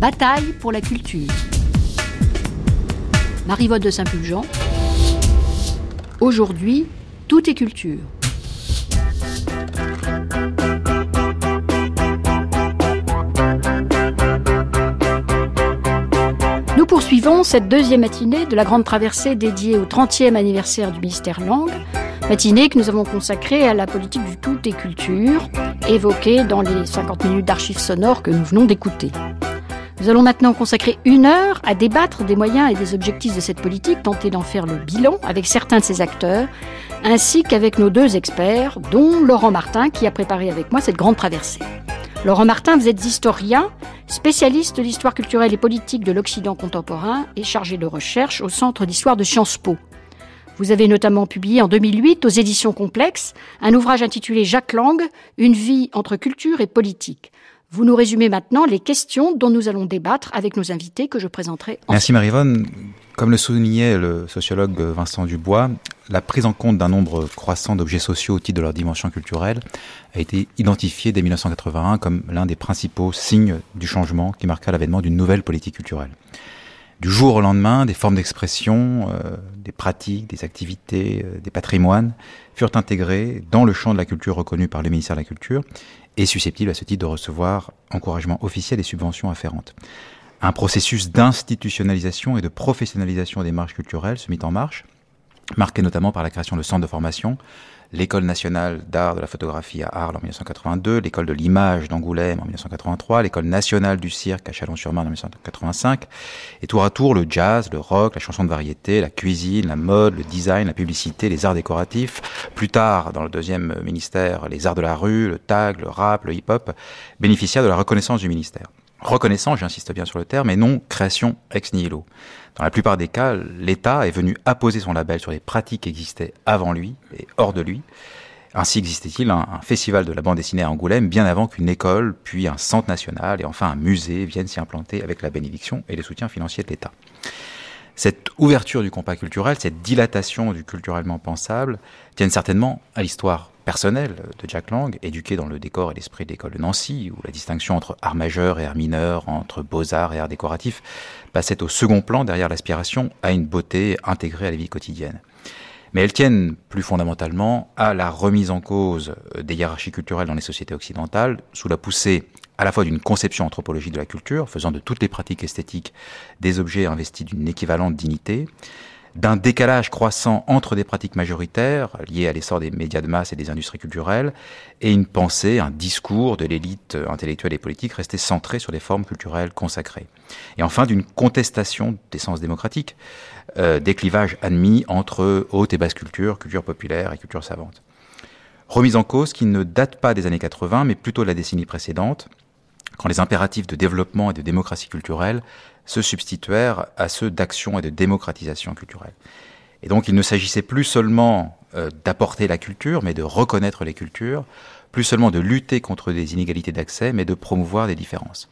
bataille pour la culture. Marie-Vote de Saint-Pulgent. Aujourd'hui, tout est culture. Nous poursuivons cette deuxième matinée de la grande traversée dédiée au 30e anniversaire du ministère Langue, matinée que nous avons consacrée à la politique du tout et culture, évoquée dans les 50 minutes d'archives sonores que nous venons d'écouter. Nous allons maintenant consacrer une heure à débattre des moyens et des objectifs de cette politique, tenter d'en faire le bilan avec certains de ses acteurs, ainsi qu'avec nos deux experts, dont Laurent Martin, qui a préparé avec moi cette grande traversée. Laurent Martin, vous êtes historien, spécialiste de l'histoire culturelle et politique de l'Occident contemporain et chargé de recherche au Centre d'histoire de Sciences Po. Vous avez notamment publié en 2008 aux éditions Complexes un ouvrage intitulé Jacques Lang, Une vie entre culture et politique. Vous nous résumez maintenant les questions dont nous allons débattre avec nos invités que je présenterai. Merci Marivonne. Comme le soulignait le sociologue Vincent Dubois, la prise en compte d'un nombre croissant d'objets sociaux au titre de leur dimension culturelle a été identifiée dès 1981 comme l'un des principaux signes du changement qui marqua l'avènement d'une nouvelle politique culturelle. Du jour au lendemain, des formes d'expression, euh, des pratiques, des activités, euh, des patrimoines furent intégrés dans le champ de la culture reconnu par le ministère de la Culture et susceptible à ce titre de recevoir encouragement officiel et subventions afférentes. Un processus d'institutionnalisation et de professionnalisation des marches culturelles se mit en marche, marqué notamment par la création de centres de formation, l'École nationale d'art de la photographie à Arles en 1982, l'École de l'image d'Angoulême en 1983, l'École nationale du cirque à Chalon-sur-Marne en 1985, et tour à tour le jazz, le rock, la chanson de variété, la cuisine, la mode, le design, la publicité, les arts décoratifs, plus tard dans le deuxième ministère, les arts de la rue, le tag, le rap, le hip-hop, bénéficiaient de la reconnaissance du ministère. Reconnaissance, j'insiste bien sur le terme, et non création ex nihilo. Dans la plupart des cas, l'État est venu apposer son label sur les pratiques qui existaient avant lui et hors de lui. Ainsi existait-il un, festival de la bande dessinée à Angoulême bien avant qu'une école, puis un centre national et enfin un musée viennent s'y implanter avec la bénédiction et le soutien financier de l'État. Cette ouverture du compas culturel, cette dilatation du culturellement pensable, tiennent certainement à l'histoire personnelle de Jack Lang, éduqué dans le décor et l'esprit de l'école de Nancy, où la distinction entre art majeur et art mineur, entre beaux-arts et art décoratif, passait au second plan derrière l'aspiration à une beauté intégrée à la vie quotidienne. Mais elles tiennent plus fondamentalement à la remise en cause des hiérarchies culturelles dans les sociétés occidentales, sous la poussée à la fois d'une conception anthropologique de la culture, faisant de toutes les pratiques esthétiques des objets investis d'une équivalente dignité, d'un décalage croissant entre des pratiques majoritaires liées à l'essor des médias de masse et des industries culturelles, et une pensée, un discours de l'élite intellectuelle et politique resté centré sur des formes culturelles consacrées. Et enfin d'une contestation des sens démocratiques, euh, des clivages admis entre haute et basse culture, culture populaire et culture savante. Remise en cause qui ne date pas des années 80, mais plutôt de la décennie précédente, quand les impératifs de développement et de démocratie culturelle se substituèrent à ceux d'action et de démocratisation culturelle. Et donc il ne s'agissait plus seulement euh, d'apporter la culture, mais de reconnaître les cultures, plus seulement de lutter contre des inégalités d'accès, mais de promouvoir des différences.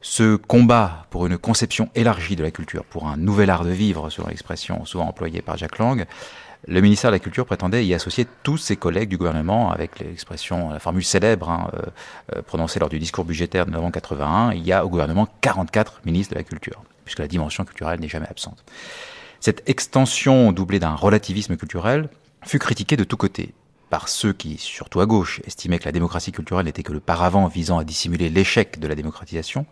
Ce combat pour une conception élargie de la culture, pour un nouvel art de vivre, selon l'expression souvent employée par Jacques Lang, le ministère de la Culture prétendait y associer tous ses collègues du gouvernement avec l'expression, la formule célèbre hein, euh, euh, prononcée lors du discours budgétaire de novembre 81. Il y a au gouvernement 44 ministres de la Culture, puisque la dimension culturelle n'est jamais absente. Cette extension doublée d'un relativisme culturel fut critiquée de tous côtés par ceux qui, surtout à gauche, estimaient que la démocratie culturelle n'était que le paravent visant à dissimuler l'échec de la démocratisation,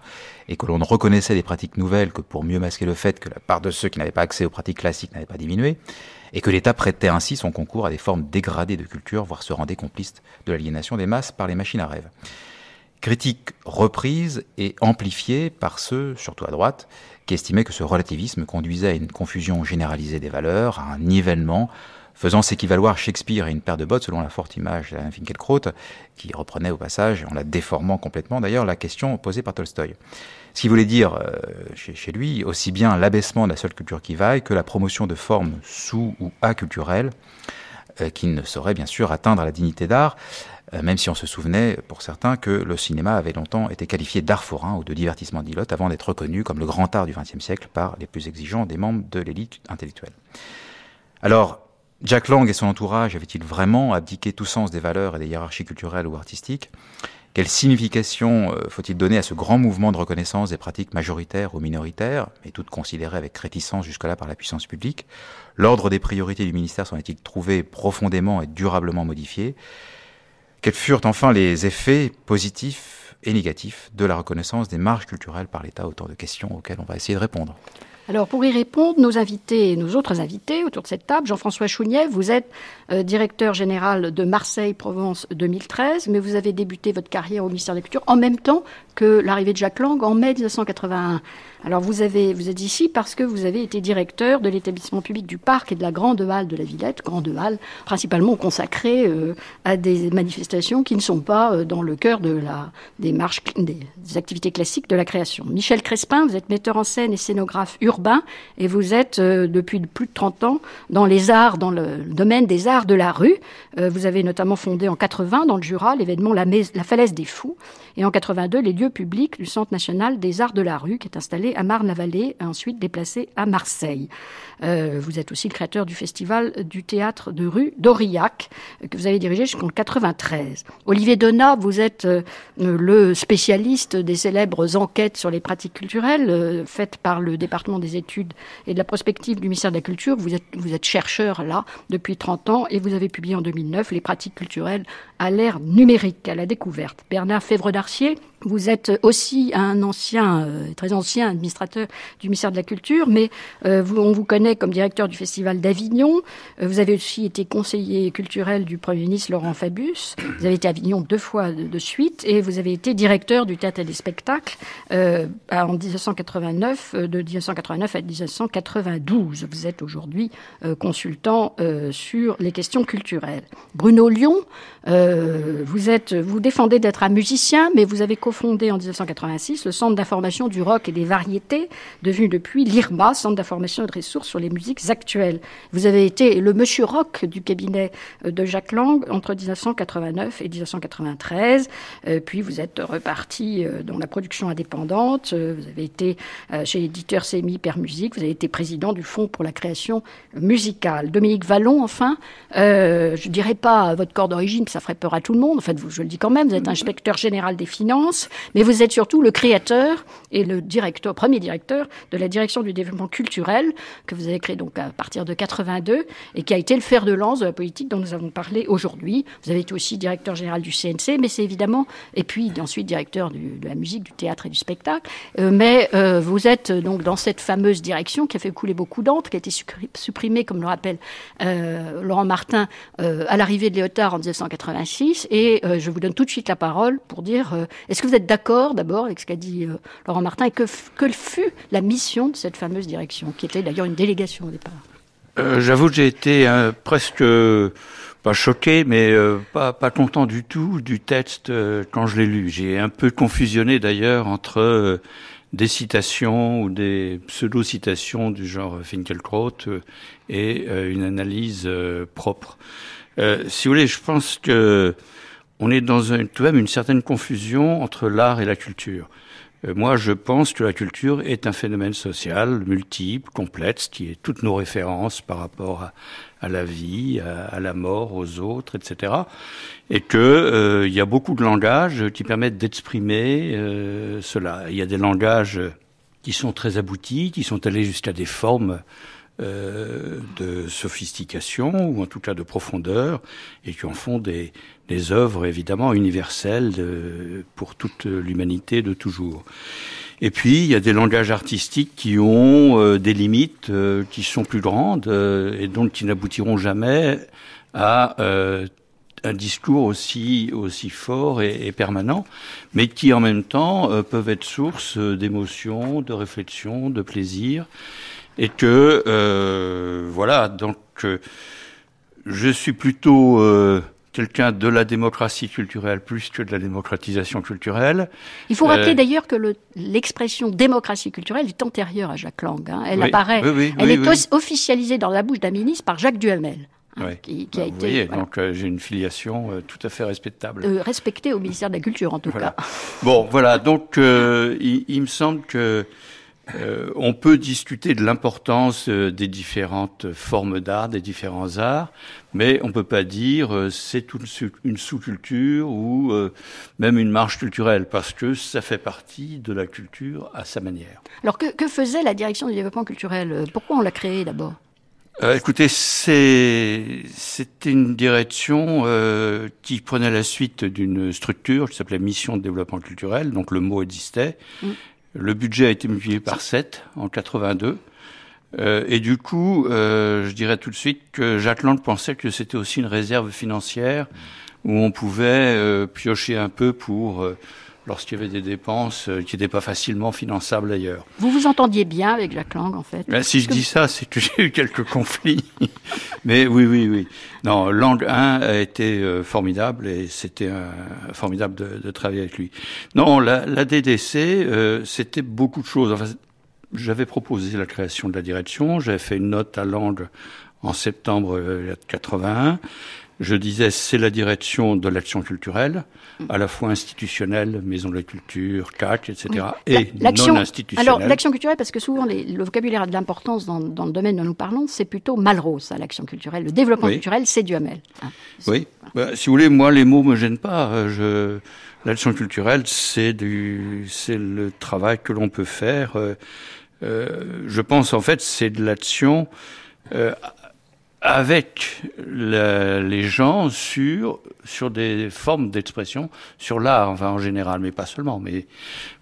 et que l'on ne reconnaissait des pratiques nouvelles que pour mieux masquer le fait que la part de ceux qui n'avaient pas accès aux pratiques classiques n'avait pas diminué, et que l'État prêtait ainsi son concours à des formes dégradées de culture, voire se rendait complice de l'aliénation des masses par les machines à rêve. Critique reprise et amplifiée par ceux, surtout à droite, qui estimaient que ce relativisme conduisait à une confusion généralisée des valeurs, à un nivellement, faisant s'équivaloir Shakespeare à une paire de bottes, selon la forte image d'Alain Finkielkraut, qui reprenait au passage, en la déformant complètement d'ailleurs, la question posée par Tolstoï. Ce qui voulait dire euh, chez, lui aussi bien l'abaissement de la seule culture qui vaille que la promotion de formes sous ou aculturelles euh, qui ne sauraient bien sûr atteindre la dignité d'art, euh, même si on se souvenait pour certains que le cinéma avait longtemps été qualifié d'art forain ou de divertissement d'ilote avant d'être reconnu comme le grand art du XXe siècle par les plus exigeants des membres de l'élite intellectuelle. Alors, Jack Lang et son entourage avaient-ils vraiment abdiqué tout sens des valeurs et des hiérarchies culturelles ou artistiques? Quelle signification euh, faut-il donner à ce grand mouvement de reconnaissance des pratiques majoritaires ou minoritaires, mais toutes considérées avec réticence jusque-là par la puissance publique? L'ordre des priorités du ministère s'en est-il trouvé profondément et durablement modifié? Quels furent enfin les effets positifs et négatifs de la reconnaissance des marges culturelles par l'État Autant de questions auxquelles on va essayer de répondre? Alors pour y répondre, nos invités, nos autres invités autour de cette table, Jean-François Chounier, vous êtes euh, directeur général de Marseille-Provence 2013, mais vous avez débuté votre carrière au ministère de la Culture en même temps que l'arrivée de Jacques Lang en mai 1981. Alors vous avez, vous êtes ici parce que vous avez été directeur de l'établissement public du parc et de la Grande Halle de la Villette, Grande Halle principalement consacrée euh, à des manifestations qui ne sont pas euh, dans le cœur de la, des marches, des, activités classiques de la création. Michel Crespin, vous êtes metteur en scène et scénographe urbain et vous êtes euh, depuis plus de 30 ans dans les arts, dans le, domaine des arts de la rue. vous avez notamment fondé en 80 dans le Jura l'événement la Falaise des Fous et en 82 les lieux publics du Centre national des arts de la rue qui est installé à Marne-la-Vallée, ensuite déplacé à Marseille. Euh, vous êtes aussi le créateur du festival du théâtre de rue d'Aurillac, que vous avez dirigé jusqu'en 93. Olivier Donat, vous êtes euh, le spécialiste des célèbres enquêtes sur les pratiques culturelles euh, faites par le département des études et de la prospective du ministère de la Culture. Vous êtes, vous êtes chercheur là depuis 30 ans et vous avez publié en 2009 les pratiques culturelles à l'ère numérique, à la découverte. Bernard Févre-Darcier, vous êtes aussi un ancien, très ancien administrateur du ministère de la Culture, mais vous, on vous connaît comme directeur du Festival d'Avignon. Euh, vous avez aussi été conseiller culturel du Premier ministre Laurent Fabius. Vous avez été à Avignon deux fois de, suite et vous avez été directeur du Théâtre et des Spectacles euh, en 1989, euh, de 1989 à 1992. Vous êtes aujourd'hui consultant sur les questions culturelles. Bruno Lyon, vous, êtes, vous défendez d'être un musicien, mais vous avez cofondé en 1986 le Centre d'information du rock et des variétés, devenu depuis l'IRMA, Centre d'information et de ressources sur les musiques actuelles. Vous avez été le monsieur rock du cabinet euh, de Jacques Lang entre 1989 et 1993. Euh, puis vous êtes reparti euh, dans la production indépendante. Vous avez été chez l'éditeur CMI Père Musique. Vous avez été président du Fonds pour la création musicale. Dominique Vallon, enfin, je ne dirais pas votre corps d'origine, ça ferait peur à tout le monde. En fait, je le dis quand même, vous êtes inspecteur général des finances, mais vous êtes surtout le créateur et le premier directeur de la direction du développement culturel que vous avez créé donc à partir de 82 et qui a été le fer de lance de la politique dont nous avons parlé aujourd'hui. Vous avez été aussi directeur général du CNC, mais c'est évidemment, et puis ensuite directeur de la musique, du théâtre et du spectacle. Euh, mais euh, vous êtes donc dans cette fameuse direction qui a fait couler beaucoup d'encre, qui a été supprimée, comme le rappelle euh, Laurent Martin, à l'arrivée de Léotard en 1986. Et je vous donne tout de suite la parole pour dire, est-ce que vous êtes d'accord d'abord avec ce qu'a dit Laurent Martin et que, fut la mission de cette fameuse direction, qui était d'ailleurs une délégation au départ? Euh, J'avoue que j'ai été euh, presque pas choqué, mais euh, pas, pas content du tout du texte quand je l'ai lu. J'ai un peu confusionné d'ailleurs entre des citations ou des pseudo-citations du genre Finkelkraut et une analyse propre. si vous voulez, je pense que on est dans un, tout de même une certaine confusion entre l'art et la culture. Euh, moi, je pense que la culture est un phénomène social multiple, complexe, qui est toutes nos références par rapport à, la vie, à, la mort, aux autres, etc. Et que euh, il y a beaucoup de langages qui permettent d'exprimer euh, cela. Il y a des langages qui sont très aboutis, qui sont allés jusqu'à des formes de sophistication ou en tout cas de profondeur et qui en font des, des œuvres évidemment universelles de, pour toute l'humanité de toujours. Et puis il y a des langages artistiques qui ont euh, des limites euh, qui sont plus grandes euh, et donc qui n'aboutiront jamais à un discours aussi aussi fort et, permanent, mais qui en même temps peuvent être source d'émotions, de réflexion, de plaisir, et que voilà donc je suis plutôt quelqu'un de la démocratie culturelle plus que de la démocratisation culturelle. Il faut rappeler euh, d'ailleurs que l'expression démocratie culturelle est antérieure à Jacques Lang. Hein. Elle apparaît, elle est officialisée dans la bouche d'un ministre par Jacques Duhamel. Hein, qui, a bah, été, voyez, donc euh, j'ai une filiation euh, tout à fait respectable. respectée au ministère de la Culture en tout cas. Bon, voilà, donc il, il, me semble que Euh, on peut discuter de l'importance euh, des différentes formes d'art, des différents arts, mais on peut pas dire euh, c'est une sous-culture ou même une marche culturelle, parce que ça fait partie de la culture à sa manière. Alors que, que faisait la direction du développement culturel Pourquoi on l'a créée d'abord? Euh, écoutez, c'était une direction euh, qui prenait la suite d'une structure qui s'appelait Mission de développement culturel, donc le mot existait. Mm. Le budget a été multiplié par 7 en 82. Euh, et du coup, euh, je dirais tout de suite que Jacques Lang pensait que c'était aussi une réserve financière où on pouvait euh, piocher un peu pour lorsqu'il y avait des dépenses euh, qui n'étaient pas facilement finançables ailleurs. Vous vous entendiez bien avec Jacques Lang, en fait ben, Si je dis ça, c'est que j'ai eu quelques conflits. Mais oui, oui, oui. Non, Lang 1 a été euh, formidable et c'était formidable de, de, travailler avec lui. Non, la, la DDC, euh, c'était beaucoup de choses. Enfin, j'avais proposé la création de la direction, j'avais fait une note à Lang en septembre 81 je disais, c'est la direction de l'action culturelle, à la fois institutionnelle, maison de la culture, CAC, etc., et non institutionnelle. Alors, l'action culturelle, parce que souvent le vocabulaire a de l'importance dans, le domaine dont nous parlons, c'est plutôt Malraux, l'action culturelle. Le développement culturel, c'est Duhamel. Hein. oui, bah, si vous voulez, moi, les mots me gênent pas. Euh, je... L'action culturelle, c'est du, c'est le travail que l'on peut faire. Euh, euh, je pense, en fait, c'est de l'action euh, avec les gens sur sur des formes d'expression, sur l'art, enfin en général, mais pas seulement. Mais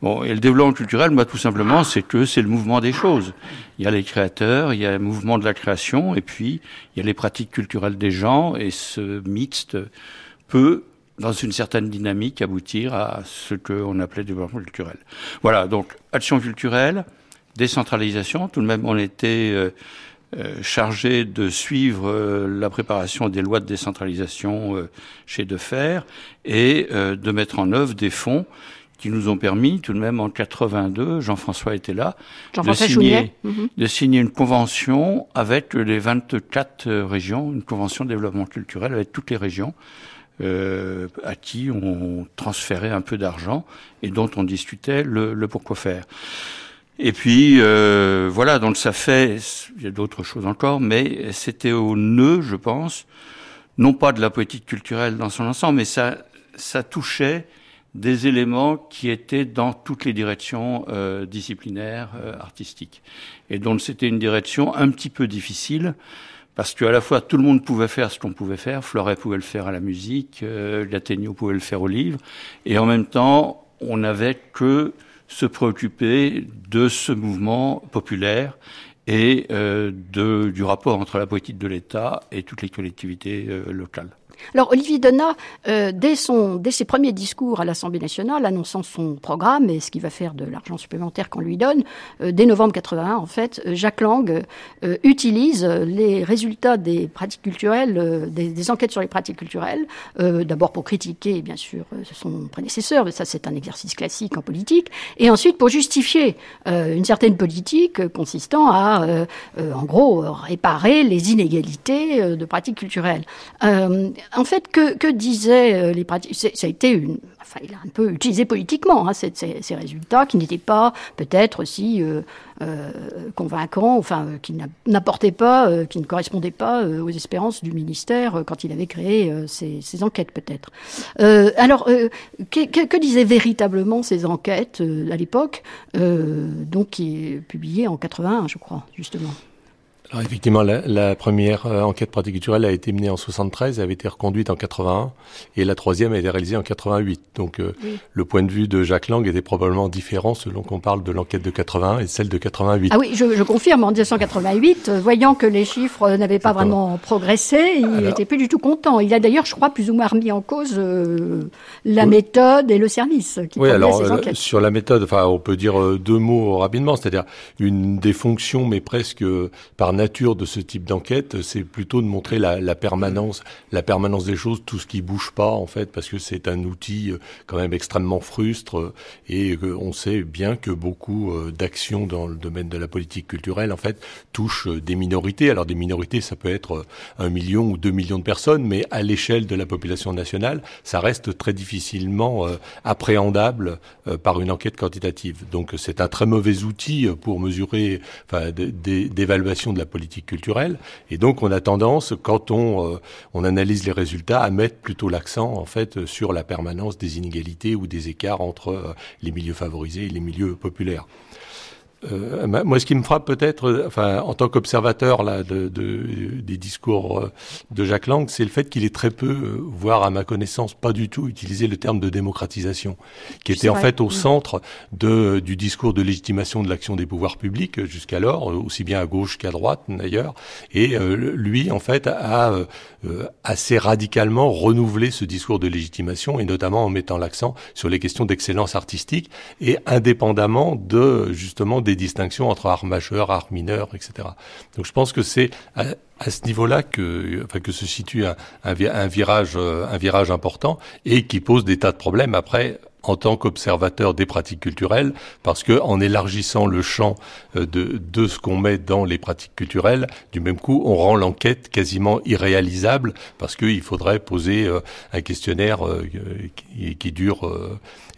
bon, et le développement culturel, moi, tout simplement, c'est que c'est le mouvement des choses. Il y a les créateurs, il y a le mouvement de la création, et puis il y a les pratiques culturelles des gens, et ce mixte peut dans une certaine dynamique, aboutir à ce qu'on appelait développement culturel. Voilà, donc action culturelle, décentralisation, tout de même on était euh, chargé de suivre euh, la préparation des lois de décentralisation euh, chez Defer et de mettre en œuvre des fonds qui nous ont permis, tout de même en 82, Jean-François était là, de signer, mhm. de signer une convention avec les 24 régions, une convention de développement culturel avec toutes les régions, euh, à qui on transférait un peu d'argent et dont on discutait le, le pourquoi faire. Et puis euh, voilà, donc ça fait, il y a d'autres choses encore, mais c'était au nœud, je pense, non pas de la politique culturelle dans son ensemble, mais ça, ça touchait des éléments qui étaient dans toutes les directions euh, disciplinaires, euh, artistiques. Et donc c'était une direction un petit peu difficile, parce qu'à la fois tout le monde pouvait faire ce qu'on pouvait faire, Fleuret pouvait le faire à la musique, euh, pouvait le faire au livre, et en même temps on n'avait que se préoccuper de ce mouvement populaire et euh, de, du rapport entre la politique de l'État et toutes les collectivités euh, locales. Alors Olivier Donat, euh, dès, ses premiers discours à l'Assemblée nationale, annonçant son programme et ce qu'il va faire de l'argent supplémentaire qu'on lui donne, euh, dès novembre 81, en fait, euh, Jacques Lang utilise les résultats des pratiques culturelles, des, enquêtes sur les pratiques culturelles, d'abord pour critiquer, bien sûr, son prédécesseur, ça c'est un exercice classique en politique, et ensuite pour justifier une certaine politique consistant à, en gros, réparer les inégalités de pratiques culturelles en fait, que, disaient euh, les pratiques Ça a été une. Enfin, il a un peu utilisé politiquement hein, ces, résultats qui n'étaient pas peut-être aussi euh, euh, convaincants, enfin, qui n'apportaient pas, qui ne correspondaient pas aux espérances du ministère quand il avait créé ces, enquêtes, peut-être. alors, que, que, que, disaient véritablement ces enquêtes à l'époque, donc qui est publiée en 81, je crois, justement? Alors effectivement, la, la première euh, enquête pratique culturelle a été menée en 73, elle avait été reconduite en 81, et la troisième a été réalisée en 88. Donc euh, le point de vue de Jacques Lang était probablement différent selon qu'on parle de l'enquête de 81 et celle de 88. Ah oui, je, je confirme, en 1988, euh, voyant que les chiffres n'avaient pas vraiment progressé, il n'était plus du tout content. Il a d'ailleurs, je crois, plus ou moins remis en cause la méthode et le service qui oui, alors, ces enquêtes. Sur la méthode, enfin, on peut dire deux mots rapidement, c'est-à-dire une des fonctions, mais presque par nature de ce type d'enquête, c'est plutôt de montrer la, permanence, la permanence des choses, tout ce qui bouge pas en fait, parce que c'est un outil euh, quand même extrêmement frustre et on sait bien que beaucoup d'actions dans le domaine de la politique culturelle en fait touchent des minorités. Alors des minorités, ça peut être un million ou deux millions de personnes, mais à l'échelle de la population nationale, ça reste très difficilement appréhendable par une enquête quantitative. Donc c'est un très mauvais outil pour mesurer, enfin, d'évaluation de la politique culturelle. Et donc, on a tendance, quand on, euh, on analyse les résultats, à mettre plutôt l'accent, en fait, sur la permanence des inégalités ou des écarts entre euh, les milieux favorisés et les milieux populaires. Euh, moi, ce qui me frappe peut-être, euh, enfin, en tant qu'observateur là de, de, des discours euh, de Jacques Lang, c'est le fait qu'il ait très peu, voire à ma connaissance, pas du tout utilisé le terme de démocratisation, qui était en fait au mm. centre de, du discours de légitimation de l'action des pouvoirs publics jusqu'alors, aussi bien à gauche qu'à droite d'ailleurs. Et lui, en fait, a assez radicalement renouvelé ce discours de légitimation, et notamment en mettant l'accent sur les questions d'excellence artistique et indépendamment de justement des distinctions entre art majeur, art mineur, etc. Donc je pense que c'est à, ce niveau-là que, se situe euh, un virage important et qui pose des tas de problèmes après en tant qu'observateur des pratiques culturelles, parce que en élargissant le champ euh, de, de ce qu'on met dans les pratiques culturelles, du même coup, on rend l'enquête quasiment irréalisable, parce qu'il faudrait poser euh, un questionnaire qui, qui, dure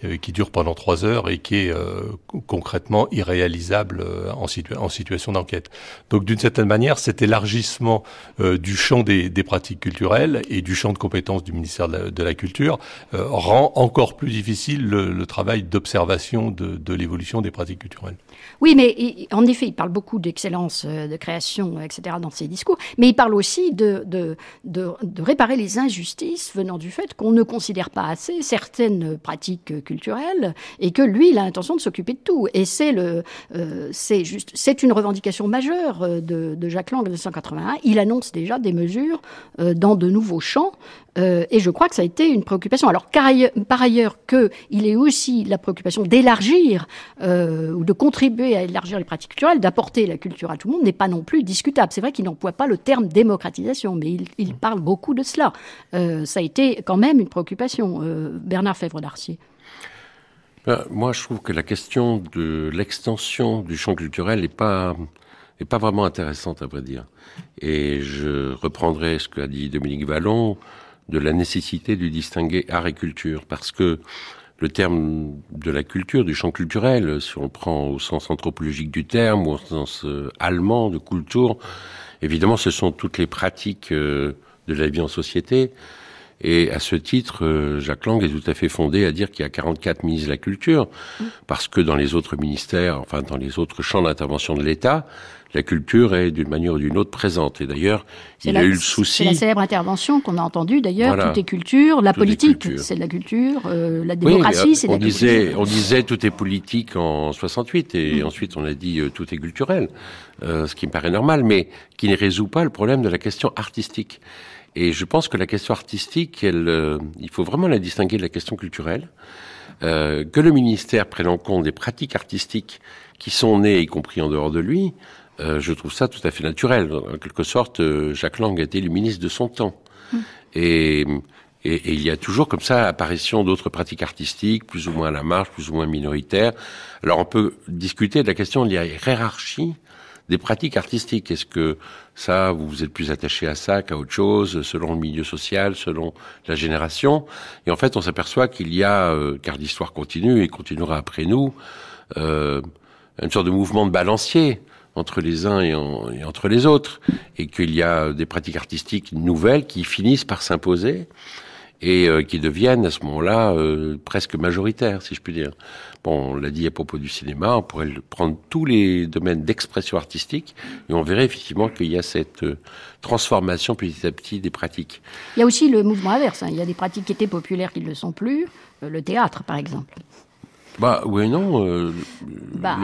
euh, qui dure pendant trois heures et qui est euh, concrètement irréalisable euh, en, en situation d'enquête. Donc d'une certaine manière, cet élargissement du champ des, des, pratiques culturelles et du champ de compétences du ministère de la, de la Culture rend encore plus difficile le, travail d'observation de, l'évolution des pratiques culturelles. Oui, mais en effet, il parle beaucoup d'excellence de création, etc. dans ses discours, mais il parle aussi de, réparer les injustices venant du fait qu'on ne considère pas assez certaines pratiques culturel et que lui, il a l'intention de s'occuper de tout. Et c'est euh, une revendication majeure euh, de, de Jacques Lang en 1981. Il annonce déjà des mesures euh, dans de nouveaux champs. Et je crois que ça a été une préoccupation. Alors, par ailleurs, qu'il ait aussi la préoccupation d'élargir ou de contribuer à élargir les pratiques culturelles, d'apporter la culture à tout le monde, n'est pas non plus discutable. C'est vrai qu'il n'emploie pas le terme démocratisation, mais il, parle beaucoup de cela. ça a été quand même une préoccupation. Bernard Fèvre d'Arcier. Moi, je trouve que la question de l'extension du champ culturel n'est pas est pas vraiment intéressante à vrai dire. Et je reprendrai ce qu'a dit Dominique Vallon de la nécessité de distinguer art et culture, parce que le terme de la culture, du champ culturel, si on prend au sens anthropologique du terme ou au sens euh, allemand de Kultur, évidemment, ce sont toutes les pratiques euh, de la vie en société. Et à ce titre, euh, Jacques Lang est tout à fait fondé à dire qu'il y a 44 ministres de la Culture, parce que dans les autres ministères, enfin dans les autres champs d'intervention de l'État, la culture est d'une manière ou d'une autre présente. Et d'ailleurs, il a eu le souci. C'est la célèbre intervention qu'on a entendue d'ailleurs. Tout est culture, la politique, c'est de la culture, euh, la démocratie, c'est de la disait, On disait tout est politique en 68 et mm. ensuite on a dit euh, tout est culturel, ce qui me paraît normal, mais qui ne résout pas le problème de la question artistique. Et je pense que la question artistique, elle, euh, il faut vraiment la distinguer de la question culturelle. Euh, que le ministère prenne en compte des pratiques artistiques qui sont nées, y compris en dehors de lui, euh, je trouve ça tout à fait naturel. En quelque sorte, euh, Jacques Lang a été le ministre de son temps. Mmh. Et, et, et, il y a toujours comme ça apparition d'autres pratiques artistiques, plus ou moins à la marge, plus ou moins minoritaires. Alors on peut discuter de la question de la hiérarchie des pratiques artistiques. Est-ce que ça, vous êtes plus attaché à ça qu'à autre chose, selon le milieu social, selon la génération? Et en fait, on s'aperçoit qu'il y a, euh, car l'histoire continue et continuera après nous, euh, une sorte de mouvement de balancier entre les uns et, entre les autres, et qu'il y a des pratiques artistiques nouvelles qui finissent par s'imposer et euh, qui deviennent à ce moment-là euh, presque majoritaires, si je puis dire. Bon, on l'a dit à propos du cinéma, on pourrait prendre tous les domaines d'expression artistique et on verrait effectivement qu'il y a cette euh, transformation petit à petit des pratiques. Il y a aussi le mouvement inverse. Hein. Il y a des pratiques qui étaient populaires qui ne le sont plus. le théâtre, par exemple. Bah oui non. Euh, bah,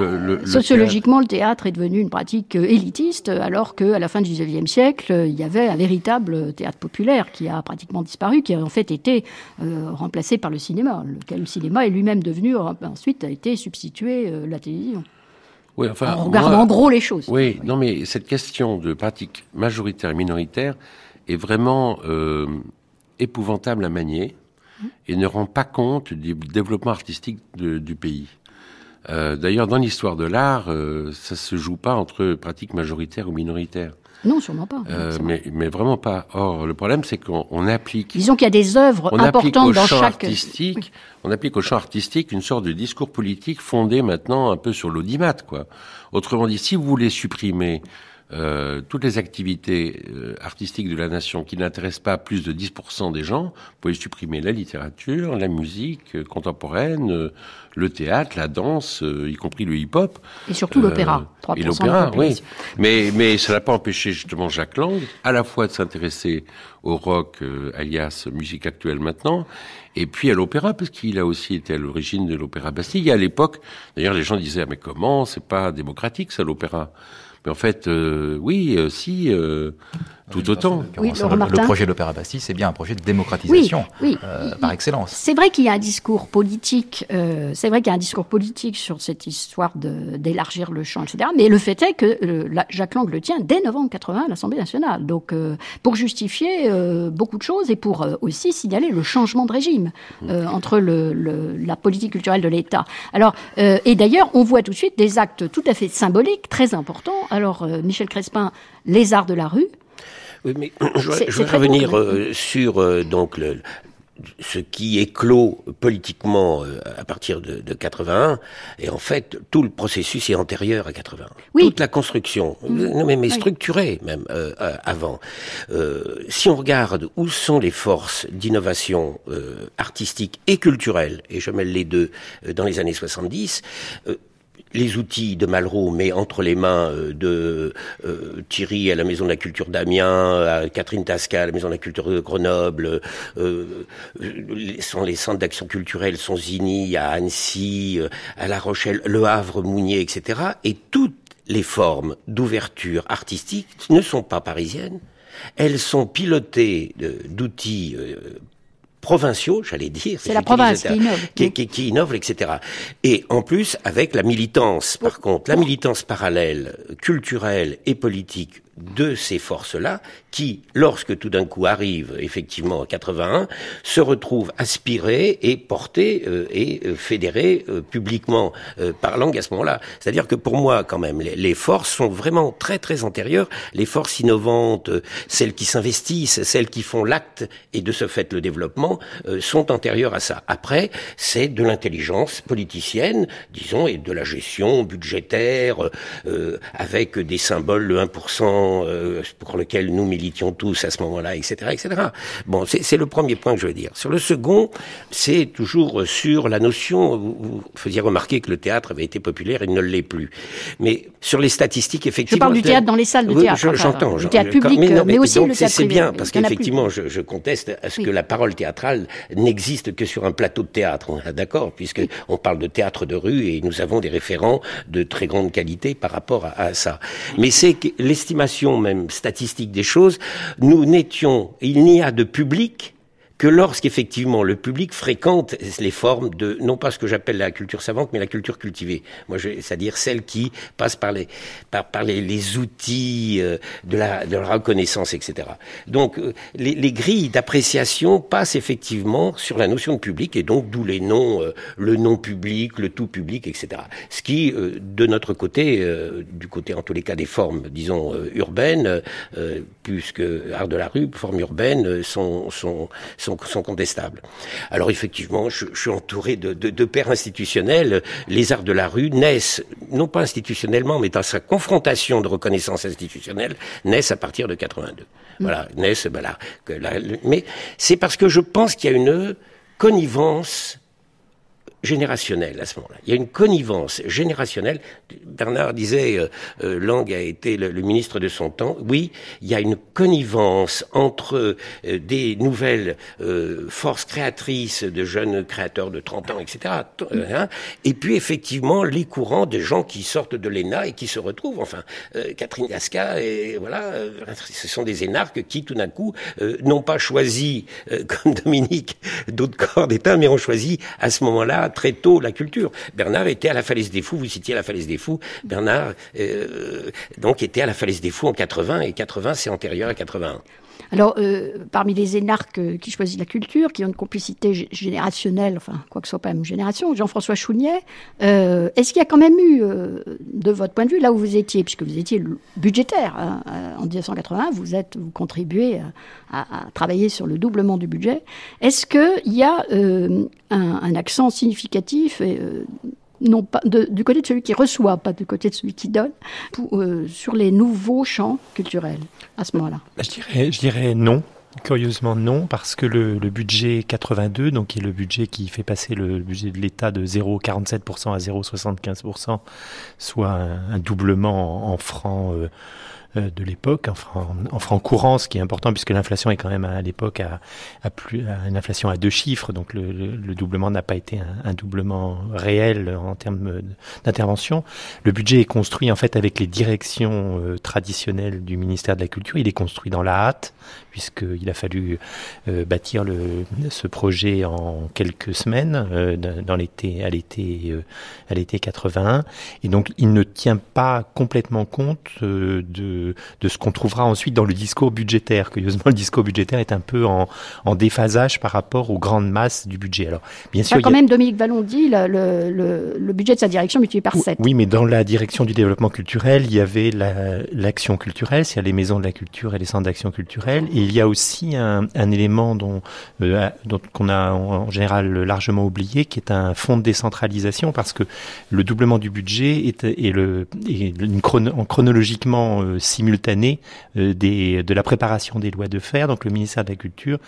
sociologiquement, le théâtre... est devenu une pratique euh, élitiste, alors qu'à la fin du XIXe siècle, euh, il y avait un véritable théâtre populaire qui a pratiquement disparu, qui a en fait été remplacé par le cinéma. Le, cinéma est lui-même devenu, ensuite a été substitué la télévision. Oui, enfin, en regardant en gros les choses. Oui, non, mais cette question de pratique majoritaire et minoritaire est vraiment épouvantable à manier et ne rend pas compte du développement artistique du pays. Euh, D'ailleurs, dans l'histoire de l'art, euh, ça se joue pas entre pratiques majoritaires ou minoritaires. Non, sûrement pas. Euh, mais, mais, vraiment pas. Or, le problème, c'est qu'on applique. Disons qu'il y a des œuvres importantes dans chaque. Artistique, On applique au champ artistique une sorte de discours politique fondé maintenant un peu sur l'audimat, quoi. Autrement dit, si vous voulez supprimer euh, toutes les activités euh, artistiques de la nation qui n'intéressent pas plus de 10% des gens, vous pouvez supprimer la littérature, la musique euh, contemporaine, le théâtre, la danse, y compris le hip-hop. Et surtout l'opéra. Et l'opéra, oui. Mais, mais ça n'a pas empêché justement Jacques Lang à la fois de s'intéresser au rock, alias musique actuelle maintenant, et puis à l'opéra, parce qu'il a aussi été à l'origine de l'opéra Bastille. À l'époque, d'ailleurs, les gens disaient, ah, mais comment, c'est pas démocratique ça l'opéra mais en fait, euh, oui, euh, si, euh, tout autant. Oui, le, projet de l'Opéra Bastille, c'est bien un projet de démocratisation oui, par excellence. C'est vrai qu'il y a un discours politique. c'est vrai qu'il y a un discours politique sur cette histoire d'élargir le champ, etc. Mais le fait est que Jacques Lang le tient dès novembre 80 à l'Assemblée nationale. Donc, pour justifier beaucoup de choses et pour aussi signaler le changement de régime entre le, la politique culturelle de l'État. Alors, et d'ailleurs, on voit tout de suite des actes tout à fait symboliques, très importants alors, euh, Michel Crespin, les arts de la rue. Oui, mais je, voudrais revenir euh, sur euh, donc le, ce qui est clos politiquement à partir de, de, 81, et en fait, tout le processus est antérieur à 81. Oui. Toute la construction, mmh. mais, mais structurée même avant. si on regarde où sont les forces d'innovation artistique et culturelle, et je mêle les deux dans les années 70, les outils de Malraux, mais entre les mains euh, de euh, Thierry à la Maison de la Culture d'Amiens, à Catherine Tasca à la Maison de la Culture de Grenoble, euh, sont les centres d'action culturelle, sont Zini à Annecy, à La Rochelle, Le Havre, Mounier, etc. Et toutes les formes d'ouverture artistique ne sont pas parisiennes. Elles sont pilotées d'outils provinciaux, j'allais dire. C'est la province qui innove. Qui, qui, qui, innove, etc. Et en plus, avec la militance, par contre, la militance parallèle, culturelle et politique de ces forces-là, qui, lorsque tout d'un coup arrive effectivement en 81, se retrouvent aspirées et portées euh, et euh, fédérées euh, publiquement parlant à ce moment-là. C'est-à-dire que pour moi, quand même, les, les, forces sont vraiment très très antérieures. Les forces innovantes, celles qui s'investissent, celles qui font l'acte et de ce fait le développement, sont antérieures à ça. Après, c'est de l'intelligence politicienne, disons, et de la gestion budgétaire, avec des symboles, le 1%, euh, pour lequel nous militions tous à ce moment-là, etc., etc. Bon, c'est le premier point que je veux dire. Sur le second, c'est toujours sur la notion. Vous, vous, faisiez remarquer que le théâtre avait été populaire, il ne l'est plus. Mais sur les statistiques, effectivement. Je parle du théâtre dans les salles de théâtre. J'entends. le théâtre public, mais, mais, aussi le théâtre C'est bien parce qu'effectivement, je, je, conteste à ce que la parole théâtrale n'existe que sur un plateau de théâtre. On est d'accord, puisque on parle de théâtre de rue et nous avons des référents de très grande qualité par rapport à, à ça. Mais c'est l'estimation même statistique des choses, nous n'étions, il n'y a de public que lorsqu'effectivement le public fréquente les formes de non pas ce que j'appelle la culture savante mais la culture cultivée. Moi c'est-à-dire celle qui passe par les par, par les, les, outils euh, de la de la reconnaissance etc donc euh, les, les, grilles d'appréciation passent effectivement sur la notion de public et donc d'où les noms euh, le non public le tout public etc ce qui de notre côté du côté en tous les cas des formes disons urbaines puisque art de la rue formes urbaines sont sont, contestables. Alors effectivement, je, suis entouré de, de, de, pères institutionnels. Les arts de la rue naissent, non pas institutionnellement, mais dans sa confrontation de reconnaissance institutionnelle, naissent à partir de 82. Mm. Voilà, naissent, ben là, que mais c'est parce que je pense qu'il y a une connivence générationnelle à ce moment-là. Il y a une connivence générationnelle. Bernard disait, euh, euh Lang a été le, ministre de son temps. Oui, il y a une connivence entre euh, des nouvelles euh, forces créatrices de jeunes créateurs de 30 ans, etc. Hein, et puis effectivement les courants des gens qui sortent de l'ENA et qui se retrouvent. Enfin, Catherine Gasca et voilà, ce sont des énarques qui tout d'un coup n'ont pas choisi, comme Dominique, d'autres corps d'État, mais ont choisi à ce moment-là très tôt la culture. Bernard était à la Falaise des Fous, vous citiez la Falaise des Fous. Bernard, euh, donc, était à la Falaise des Fous en 80, et 80, c'est antérieur à 81. Alors, euh, parmi les énarques euh, qui choisissent la culture, qui ont une complicité générationnelle, enfin, quoi que ce soit pas la même génération, Jean-François Chounier, euh, est-ce qu'il y a quand même eu, de votre point de vue, là où vous étiez, puisque vous étiez budgétaire hein, en 1980, vous êtes, vous contribuez à, travailler sur le doublement du budget, est-ce qu'il y a un, accent significatif non pas du côté de celui qui reçoit, pas du côté de celui qui donne, euh, sur les nouveaux champs culturels à ce moment-là bah, je dirais, non. Curieusement non, parce que le, budget 82, donc qui est le budget qui fait passer le, budget de l'État de 0,47% à 0,75%, soit un, doublement en, francs euh, de l'époque, en francs courant, ce qui est important puisque l'inflation est quand même à, l'époque à, plus, à une inflation à deux chiffres, donc le, le, doublement n'a pas été un, un, doublement réel en termes d'intervention. Le budget est construit en fait avec les directions euh, traditionnelles du ministère de la Culture. Il est construit dans la hâte puisqu'il a fallu euh, bâtir le, ce projet en quelques semaines dans l'été à l'été à l'été 81 et donc il ne tient pas complètement compte de de, ce qu'on trouvera ensuite dans le discours budgétaire. Curieusement, le discours budgétaire est un peu en, en déphasage par rapport aux grandes masses du budget. Alors, bien sûr, quand même, Dominique Vallon dit le, le, budget de sa direction multiplié par 7. Oui, mais dans la direction du développement culturel, il y avait l'action culturelle, c'est-à-dire les maisons de la culture et les centres d'action culturelle. Et il y a aussi un, un élément dont euh, dont qu'on a en général largement oublié, qui est un fonds de décentralisation, parce que le doublement du budget est, est le, est une chrono, chronologiquement euh, simultanée euh, des, de la préparation des lois de fer. Donc le ministère de la Culture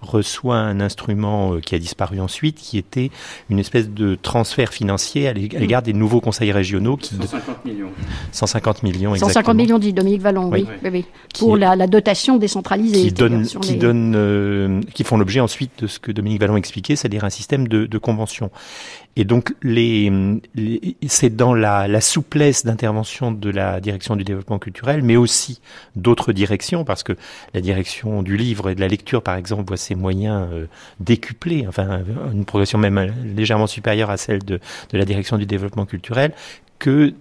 reçoit un instrument euh, qui a disparu ensuite, qui était une espèce de transfert financier à l'égard des nouveaux conseils régionaux. Qui 150 millions. 150 millions, exactement. 150 millions, dit Dominique Vallon, oui. oui, Pour la, dotation décentralisée. Qui, donne, qui, donne, euh, qui font l'objet ensuite de ce que Dominique Vallon expliquait, c'est-à-dire un système de, de convention. Et donc, les, c'est dans la, souplesse d'intervention de la direction du développement culturel, mais aussi d'autres directions, parce que la direction du livre et de la lecture, par exemple, voit ses moyens euh, décuplés, enfin, une progression même légèrement supérieure à celle de, la direction du développement culturel, que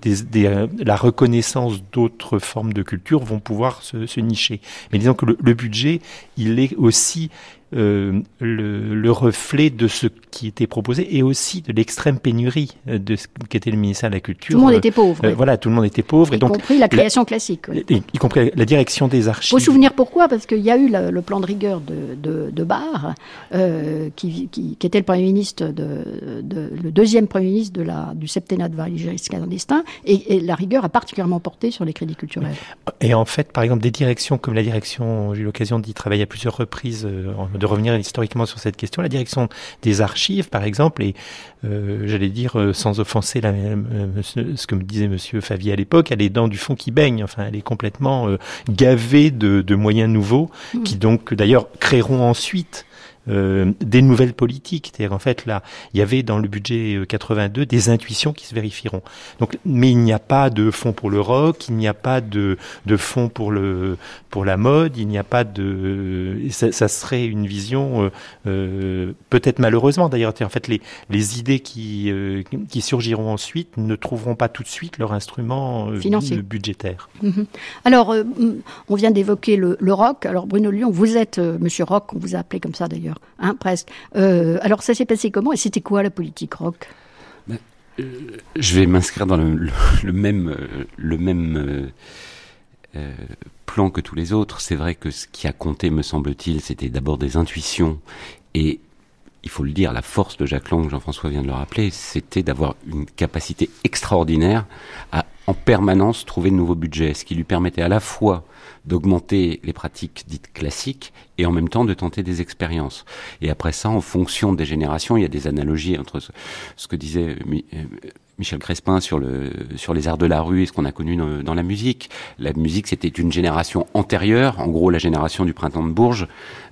la reconnaissance d'autres formes de culture vont pouvoir se, nicher. Mais disons que le, budget, il est aussi euh, le, le, reflet de ce qui était proposé et aussi de l'extrême pénurie euh, de ce qu'était le ministère de la Culture. Tout le monde était pauvre. Euh, voilà, tout le monde était pauvre. Y et donc, compris la création classique. Y, compris la direction des archives. Faut souvenir pourquoi Parce qu'il y a eu le, plan de rigueur de, de, de Barre, euh, qui, qui, qui, était le premier ministre, de, de, le deuxième premier ministre de la, du septennat de Valéry clandestin, et, et la rigueur a particulièrement porté sur les crédits culturels. Et en fait, par exemple, des directions comme la direction, j'ai eu l'occasion d'y travailler à plusieurs reprises en de revenir historiquement sur cette question. La direction des archives, par exemple, et euh, j'allais dire, euh, sans offenser la, euh, ce que me disait Monsieur Favier à l'époque, elle est dans du fond qui baigne. Enfin, elle est complètement gavée de, de, moyens nouveaux, mmh. qui donc d'ailleurs créeront ensuite euh, des nouvelles politiques. C'est-à-dire en fait là, il y avait dans le budget 82 euh, des intuitions qui se vérifieront. Donc, mais il n'y a pas de fonds pour le rock, il n'y a pas de, de fonds pour le pour la mode, il n'y a pas de. Ça, ça serait une vision euh, euh peut-être malheureusement d'ailleurs. En fait, les les idées qui qui surgiront ensuite ne trouveront pas tout de suite leur instrument Financier. budgétaire. Mhm. Alors, on vient d'évoquer le, le, rock. Alors Bruno Lyon, vous êtes Monsieur Rock, on vous a appelé comme ça d'ailleurs hein, presque. Euh, alors ça s'est passé comment et c'était quoi la politique rock? Ben, euh, Je vais m'inscrire dans le, même, le même euh, plan que tous les autres. C'est vrai que ce qui a compté, me semble-t-il, c'était d'abord des intuitions et il faut le dire, la force de Jacques Lang, Jean-François vient de le rappeler, c'était d'avoir une capacité extraordinaire à en permanence trouver de nouveaux budgets, ce qui lui permettait à la fois d'augmenter les pratiques dites classiques et en même temps de tenter des expériences. Et après ça, en fonction des générations, il y a des analogies entre ce, que disait euh, Michel Crespin sur le sur les arts de la rue et ce qu'on a connu dans, la musique. La musique, c'était une génération antérieure, en gros la génération du printemps de Bourges,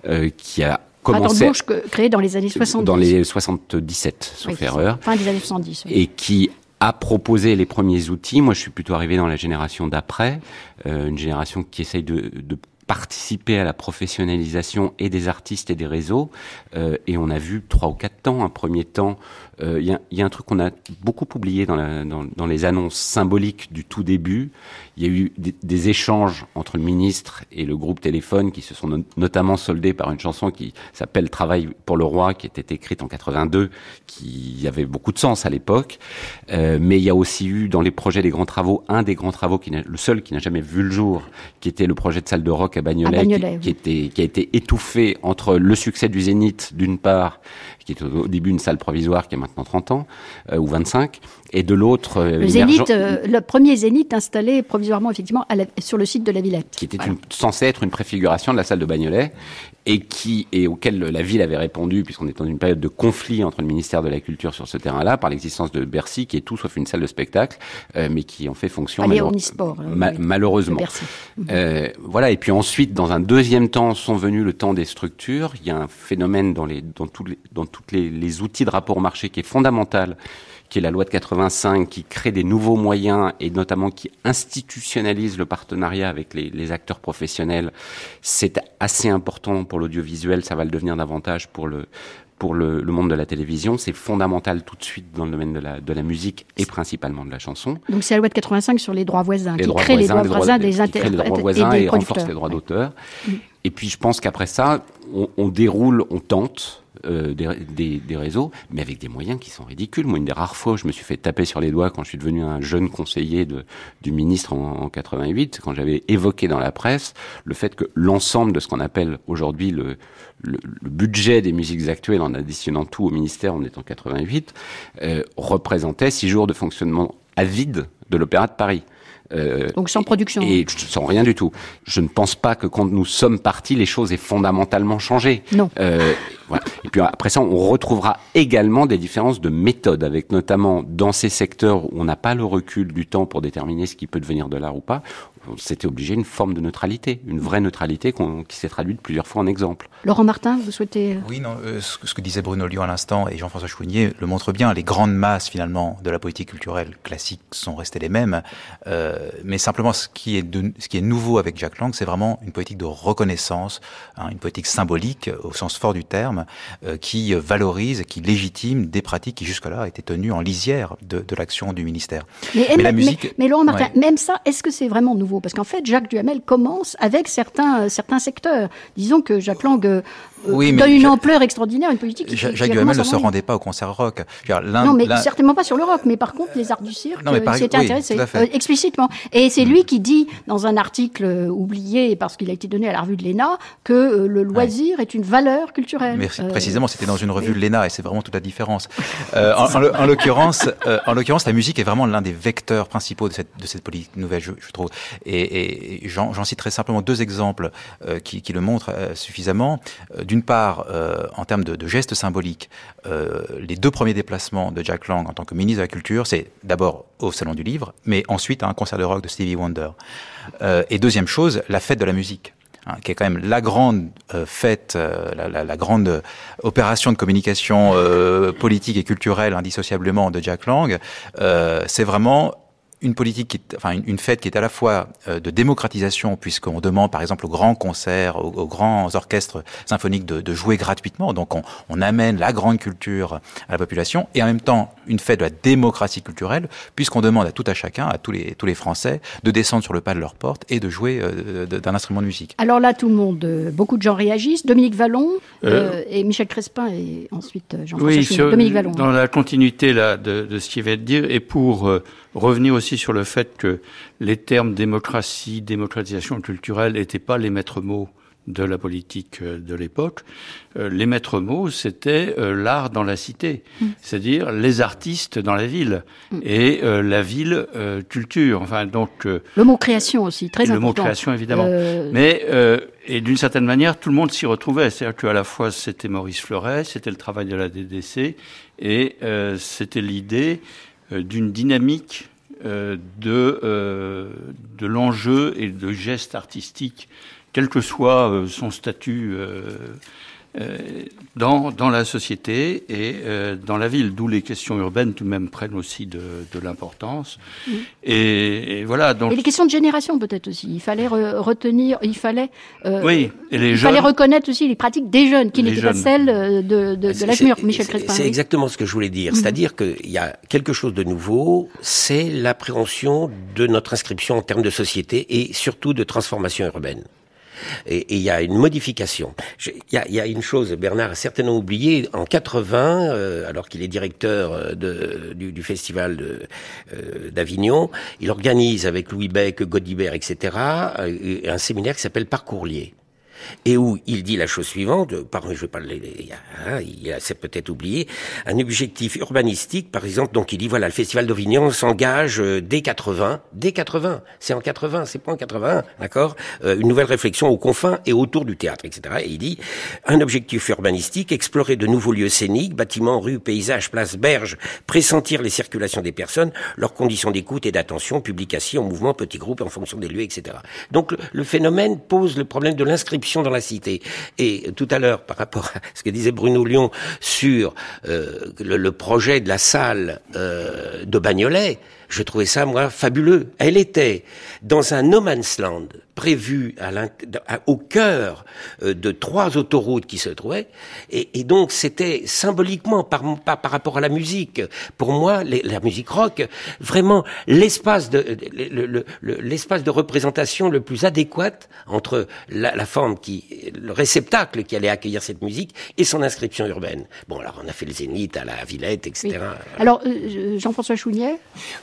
euh, qui a commencé Bourges créé dans les années 70. Dans les 77, sauf erreur. Fin des années 70. Et qui a proposé les premiers outils. Moi, je suis plutôt arrivé dans la génération d'après, euh, une génération qui essaye de, de participer à la professionnalisation et des artistes et des réseaux. Euh, et on a vu trois ou quatre temps. Un premier temps, il euh, y, y, a un truc qu'on a beaucoup oublié dans, la, dans, dans, les annonces symboliques du tout début. Il y a eu des, des, échanges entre le ministre et le groupe Téléphone qui se sont notamment soldés par une chanson qui s'appelle Travail pour le roi, qui était écrite en 82, qui avait beaucoup de sens à l'époque. Euh, mais il y a aussi eu dans les projets des grands travaux un des grands travaux qui le seul qui n'a jamais vu le jour, qui était le projet de salle de rock à Bagnolet, qui, était, qui a été étouffé entre le succès du Zénith d'une part, qui était au début une salle provisoire qui a maintenant 30 ans euh, ou 25, et de l'autre euh, le Zénith, euh, le premier Zénith installé provisoirement effectivement à la, sur le site de la Villette, qui était une, censé être une préfiguration de la salle de Bagnolet et qui et auquel la ville avait répondu puisqu'on est dans une période de conflit entre le ministère de la Culture sur ce terrain-là par l'existence de Bercy qui est tout sauf une salle de spectacle euh, mais qui en fait fonction malheure euh, ma malheureusement. Euh, voilà et puis ensuite dans un deuxième temps sont venus le temps des structures. Il y a un phénomène dans les dans tous les dans toutes les, les outils de rapport au marché qui est fondamental qui est la loi de 85, qui crée des nouveaux moyens et notamment qui institutionnalise le partenariat avec les, les acteurs professionnels, c'est assez important pour l'audiovisuel, ça va le devenir davantage pour le pour le, le, monde de la télévision, c'est fondamental tout de suite dans le domaine de la, de la musique et principalement de la chanson. Donc c'est la loi de 85 sur les droits voisins, les qui droits crée voisins, les droits voisins des interprètes, et, et renforce les droits d'auteur. Mm. Et puis je pense qu'après ça, on, on déroule, on tente, euh, des, réseaux, mais avec des moyens qui sont ridicules. Moi, une des rares fois je me suis fait taper sur les doigts quand je suis devenu un jeune conseiller du ministre en, en 88, quand j'avais évoqué dans la presse le fait que l'ensemble de ce qu'on appelle aujourd'hui le, budget des musiques actuelles, en additionnant tout au ministère, on est en 88, euh, représentait six jours de fonctionnement à vide de l'Opéra de Paris. Euh, Donc sans production. Et sans rien du tout. Je ne pense pas que quand nous sommes partis, les choses aient fondamentalement changé. Non. Euh, voilà. Et puis après ça, on retrouvera également des différences de méthode, avec notamment dans ces secteurs où on n'a pas le recul du temps pour déterminer ce qui peut devenir de l'art ou pas, on s'était obligé une forme de neutralité, une vraie neutralité qui s'est traduite plusieurs fois en exemple. Laurent Martin, vous souhaitez Oui, non, euh, ce, ce, que disait Bruno Lyon à l'instant et Jean-François Chouinier le montre bien. Les grandes masses finalement de la politique culturelle classique sont restées les mêmes, euh, mais simplement ce qui est de, ce qui est nouveau avec Jack Lang, c'est vraiment une politique de reconnaissance, hein, une politique symbolique au sens fort du terme, euh, qui valorise, qui légitime des pratiques qui jusque-là étaient tenues en lisière de, de l'action du ministère. Mais, mais, la musique, mais, mais Laurent Martin, ouais. même ça, est-ce que c'est vraiment nouveau? Parce qu'en fait, Jacques Duhamel commence avec certains, euh, certains secteurs. Disons que Jacques Lang euh, oui, donne une ampleur extraordinaire, une politique qui Jacques Duhamel ne se rendait pas au concert rock. non, mais certainement pas sur le rock, mais par contre, les arts du cirque, il s'était intéressé euh, explicitement. Et c'est lui qui dit, dans un article euh, oublié, parce qu'il a été donné à la revue de l'ENA, que euh, le loisir est une valeur culturelle. Euh, précisément, c'était dans une revue de l'ENA, et c'est vraiment toute la différence. Euh, en, en, en l'occurrence, en l'occurrence, la musique est vraiment l'un des vecteurs principaux de cette, de cette politique nouvelle, je, je trouve. Et, et j'en citerai simplement deux exemples qui, qui, le montrent suffisamment. D'une part, en termes de, de gestes symboliques, les deux premiers déplacements de Jack Lang en tant que ministre de la Culture, c'est d'abord au Salon du Livre, mais ensuite à un concert de rock de Stevie Wonder. Euh, et deuxième chose, la fête de la musique. Hein, qui est quand même la grande euh, fête, euh, la, la, la, grande opération de communication euh, politique et culturelle indissociablement de Jack Lang, euh, c'est vraiment une politique, qui est, enfin une, une, fête qui est à la fois euh, de démocratisation, puisqu'on demande par exemple aux grands concerts, aux, aux grands orchestres symphoniques de, de, jouer gratuitement, donc on, on, amène la grande culture à la population, et en même temps une fête de la démocratie culturelle, puisqu'on demande à tout à chacun, à tous les, tous les Français, de descendre sur le pas de leur porte et de jouer euh, d'un instrument de musique. Alors là, tout le monde, euh, beaucoup de gens réagissent. Dominique Vallon euh, et Michel Crespin, et ensuite Jean-François oui, sur, Dominique Vallon. Dans la continuité là, de, de ce qu'il va dire, et pour revenir aussi sur le fait que les termes démocratie, démocratisation culturelle n'étaient pas les maîtres mots de la politique de l'époque. Les maîtres mots, c'était l'art dans la cité, mmh. c'est-à-dire les artistes dans la ville mmh. et euh, la ville euh, culture. Enfin, donc euh, le mot création aussi très important. Le mot création évidemment, mais et d'une certaine manière, tout le monde s'y retrouvait. C'est-à-dire qu'à la fois c'était Maurice Fleuret, c'était le travail de la DDC et c'était l'idée d'une dynamique euh, de, euh, de l'enjeu et de gestes artistiques, quel que soit euh, son statut euh, dans, dans la société et euh, dans la ville, d'où les questions urbaines tout de même prennent aussi de, de l'importance. Mm. Et, et, voilà. Donc et les questions de génération peut-être aussi. Il fallait re retenir, il fallait. Euh, oui. Et les il jeunes, fallait reconnaître aussi les pratiques des jeunes, qui n'étaient pas celles de, de, de C'est- l'âge mûr, Michel c'est- Crespin. C'est exactement ce que je voulais dire. Mhm. C'est-à-dire qu'il y a quelque chose de nouveau, c'est l'appréhension de notre inscription en termes de société et surtout de transformation urbaine. Et il y a une modification. Il y a, y a une chose, Bernard a certainement oublié, en 80, euh, alors qu'il est directeur euh, de, du, du festival euh, d'Avignon, il organise avec Louis Beck, Godibert, etc., euh, un séminaire qui s'appelle Parcourlier et où il dit la chose suivante, euh, par, je vais pas le, hein, il c'est peut-être oublié, un objectif urbanistique, par exemple, donc il dit voilà, le festival d'Avignon s'engage euh, dès 80, dès 80, c'est en 80, c'est pas en 81, d'accord, Euh, une nouvelle réflexion aux confins et autour du théâtre, etc. Et il dit un objectif urbanistique, explorer de nouveaux lieux scéniques, bâtiments, rues, paysages, places, berges, pressentir les circulations des personnes, leurs conditions d'écoute et d'attention, publication, mouvement, petits groupes en fonction des lieux, etc. Donc le phénomène pose le problème de l'inscription dans la cité. Et tout à l'heure, par rapport à ce que disait Bruno Lyon sur euh, le, projet de la salle euh, de Bagnolet, je trouvais ça, moi, fabuleux. Elle était dans un no man's land prévu au cœur euh, de trois autoroutes qui se trouvaient, et, donc c'était symboliquement par, par, rapport à la musique, pour moi, la musique rock, vraiment l'espace de le- le- le- l'espace de représentation le plus adéquat entre la, la forme qui, le réceptacle qui allait accueillir cette musique et son inscription urbaine. Bon, alors on a fait le Zénith à la Villette, etc. Oui. Alors, euh, Jean-François Chounier,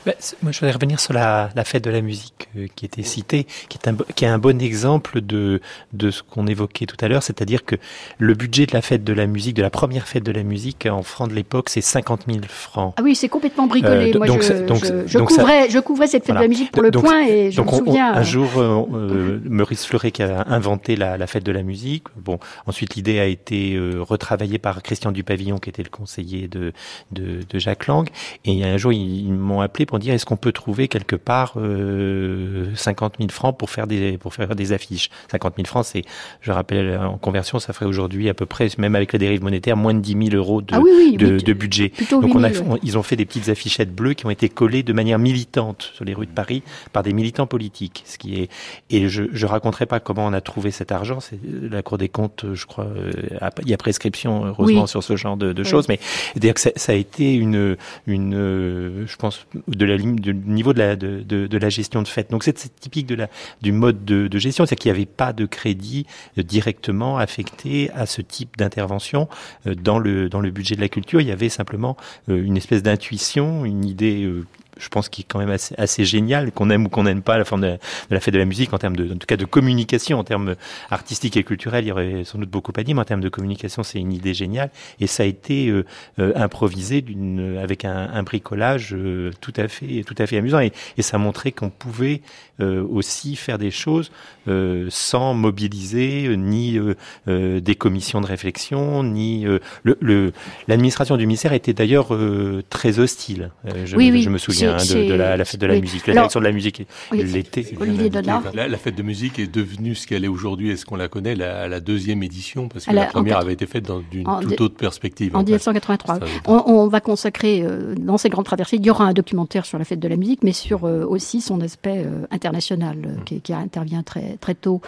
Ben, moi, je voudrais revenir sur la, la fête de la musique euh, qui était citée, qui est un, bo- qui est un bon exemple de, de ce qu'on évoquait tout à l'heure, c'est-à-dire que le budget de la fête de la musique, de la première fête de la musique en francs de l'époque, c'est 50 000 francs. ah oui, c'est complètement bricolé. Euh, Moi, donc je, donc- je, je donc ça- couvrais, je couvrais cette fête Voilà. de la musique pour le Donc- point et je Donc me on- on- souviens. un jour, euh, euh, Maurice Fleuret qui a inventé la, la fête de la musique. Bon, ensuite l'idée a été euh, retravaillée par Christian Dupavillon qui était le conseiller de, de, de Jacques Lang. Et un jour ils, ils m'ont appelé pour dire est-ce qu'on peut trouver quelque part euh, 50 000 francs pour faire des pour faire des affiches? 50 000 francs, c'est, je rappelle, en conversion, ça ferait aujourd'hui à peu près, même avec les dérives monétaires, moins de 10 000 euros de, ah oui, oui, de, budget. Donc on a, 8 000, on- ils ont fait des petites affichettes bleues qui ont été collées de manière militante sur les rues de Paris par des militants politiques. Ce qui est et je je raconterai pas comment on a trouvé cet argent. La Cour des comptes, je crois, euh, il y a prescription heureusement Oui. sur ce genre de, de Oui. choses. Mais c'est-à-dire que ça, ça a été une une euh, je pense de la ligne du niveau de la de, de, de la gestion de fête. Donc c'est typique de la du mode de, de gestion, c'est qu'il n'y avait pas de crédit euh, directement affecté à ce type d'intervention dans le dans le budget de la culture. Il y avait simplement une espèce d'intuition, une idée. Euh, je pense qui est quand même assez, assez géniale, qu'on aime ou qu'on n'aime pas la forme de, la- de la fête de la musique en termes de, en tout cas de communication, en termes artistiques et culturels, il y aurait sans doute beaucoup à dire, mais en termes de communication, c'est une idée géniale. Et ça a été euh, euh, improvisé d'une, avec un, un bricolage euh, tout à fait, tout à fait amusant. Et, et ça montrait qu'on pouvait euh, aussi faire des choses euh, sans mobiliser euh, ni euh, euh, des commissions de réflexion, ni euh, le, le- l'administration du ministère était d'ailleurs euh, très hostile. Euh, je, Oui, oui, je me souviens hein, de, de la, fête de la oui. musique, la Alors- direction de la musique l'était. Olivier Donat. La, la fête de musique est devenue ce qu'elle est aujourd'hui. Est-ce qu'on la connaît la, la deuxième édition Parce que la- la, première en- avait été faite dans une en toute autre perspective. En fait. 1983. Ça, On, on va consacrer euh, dans ces grandes traversées, il y aura un documentaire sur la fête de la musique, mais sur euh, aussi son aspect euh, international euh, qui, qui intervient très très tôt.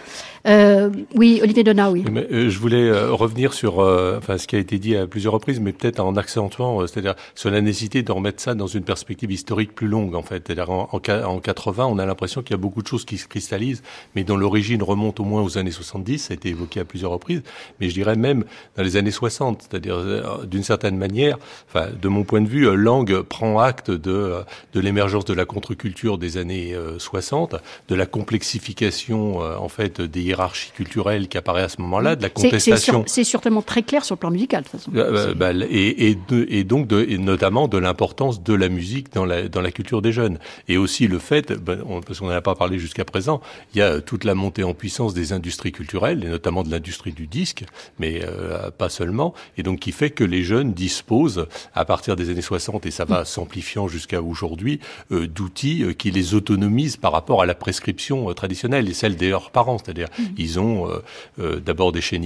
Euh, oui, Olivier Donat, oui. Mais, euh, je voulais euh, revenir sur euh, enfin, ce qui a été dit à plusieurs reprises, mais peut-être en accentuant, euh, c'est-à-dire sur la nécessité de remettre ça dans une perspective historique plus longue, en fait. C'est-à-dire en, en, en 80, on a l'impression qu'il y a beaucoup de choses qui se cristallisent, mais dont l'origine remonte au moins aux années 70, ça a été évoqué à plusieurs reprises, mais je dirais même dans les années 60, c'est-à-dire euh, d'une certaine manière, enfin, de mon point de vue, euh, Lang prend acte de, euh, de l'émergence de la contre-culture des années euh, 60, de la complexification, en fait, des hiérarchies culturelles qui apparaît à ce moment-là, de la C'est contestation. sur- c'est certainement très clair sur le plan musical, de toute façon. Euh, bah, et, et, de- et donc de, et notamment de l'importance de la musique dans la, dans la culture des jeunes. Et aussi le fait, ben, parce qu'on n'en a pas parlé jusqu'à présent, il y a toute la montée en puissance des industries culturelles, et notamment de l'industrie du disque, mais euh, pas seulement, et donc qui fait que les jeunes disposent, à partir des années 60, et ça va s'amplifiant jusqu'à aujourd'hui, euh, d'outils euh, qui les autonomisent par rapport à la prescription traditionnelle et celle des leurs parents. C'est-à-dire, mmh. ils ont d'abord des chaînes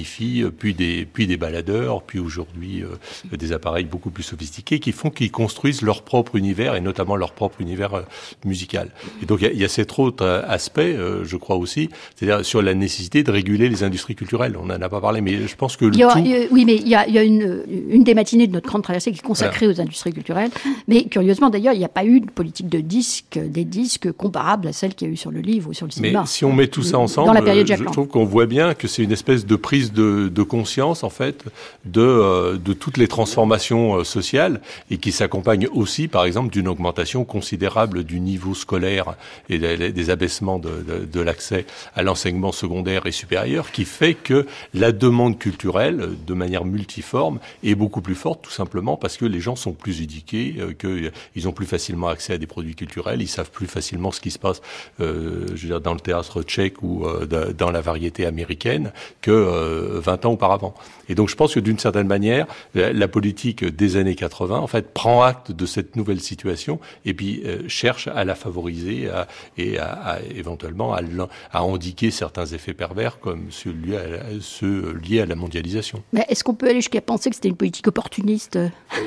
puis des, puis des baladeurs, puis aujourd'hui des appareils beaucoup plus sophistiqués qui font qu'ils construisent leur propre univers et notamment leur propre univers musical. Et donc il y, a cet autre aspect, je crois aussi, c'est-à-dire sur la nécessité de réguler les industries culturelles. On n'en a pas parlé, mais je pense que le tout... oui, mais il y a, il y a une, une, des matinées de notre grande traversée qui est consacrée aux industries culturelles. Mais curieusement, d'ailleurs, il n'y a pas eu de politique de disques, des disques comparables à celle qu'il y a eu sur le livre ou sur le cinéma. Mais si on met tout ça ensemble, Dans la période je trouve qu'on voit bien que c'est une espèce de prise de, de conscience, en fait, de, euh, de toutes les transformations euh, sociales et qui s'accompagne aussi, par exemple, d'une augmentation considérable du niveau scolaire et des, abaissements de, de, de l'accès à l'enseignement secondaire et supérieur, qui fait que la demande culturelle, de manière multiforme, est beaucoup plus forte, tout simplement parce que les gens sont plus éduqués, euh, qu'ils ont plus facilement accès à des produits culturels, ils savent plus facilement ce qui se passe, euh, je veux dire, dans le théâtre tchèque ou euh, dans la variété américaine que 20 ans auparavant. Et donc je pense que d'une certaine manière, la, politique des années 80, en fait, prend acte de cette nouvelle situation et puis cherche à la favoriser et à, éventuellement à, à indiquer certains effets pervers comme ceux liés à, ceux liés à la mondialisation. Mais est-ce qu'on peut aller jusqu'à penser que c'était une politique opportuniste?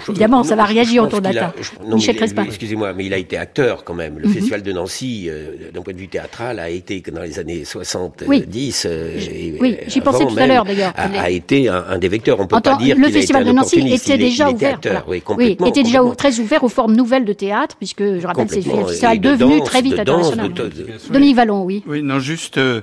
Évidemment, ça va réagir autour de la Michel Crespin. Excusez-moi, mais il a été acteur quand même. Le mhm. Festival de Nancy, euh, d'un point de vue théâtral, a été dans les années 70. Oui, euh, oui j'y pensais tout à l'heure d'ailleurs. A, été un, des vecteurs. On peut pas dire le Festival de Nancy était déjà ouvert. oui, était déjà très ouvert aux formes nouvelles de théâtre, puisque je rappelle, c'est festival devenu très vite international. Dominique Vallon, oui. Oui, non, juste euh,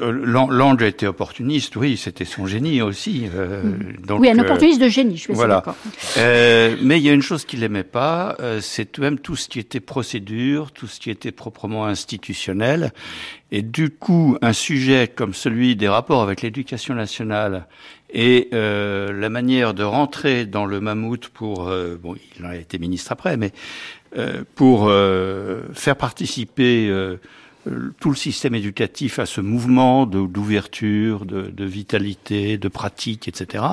euh, L'ange était opportuniste, oui, c'était son génie aussi. Euh, mm. donc, oui, un opportuniste de génie, je suis voilà. d'accord. mais il y a une chose qu'il n'aimait pas, c'est tout même tout ce qui était procédure, tout ce qui était proprement institutionnel. Et du coup, un sujet comme celui des rapports avec l'éducation nationale et la manière de rentrer dans le mammouth pour, bon, il a été ministre après, mais pour faire participer tout le système éducatif a ce mouvement d'ouverture, de, de, vitalité, de pratique, etc.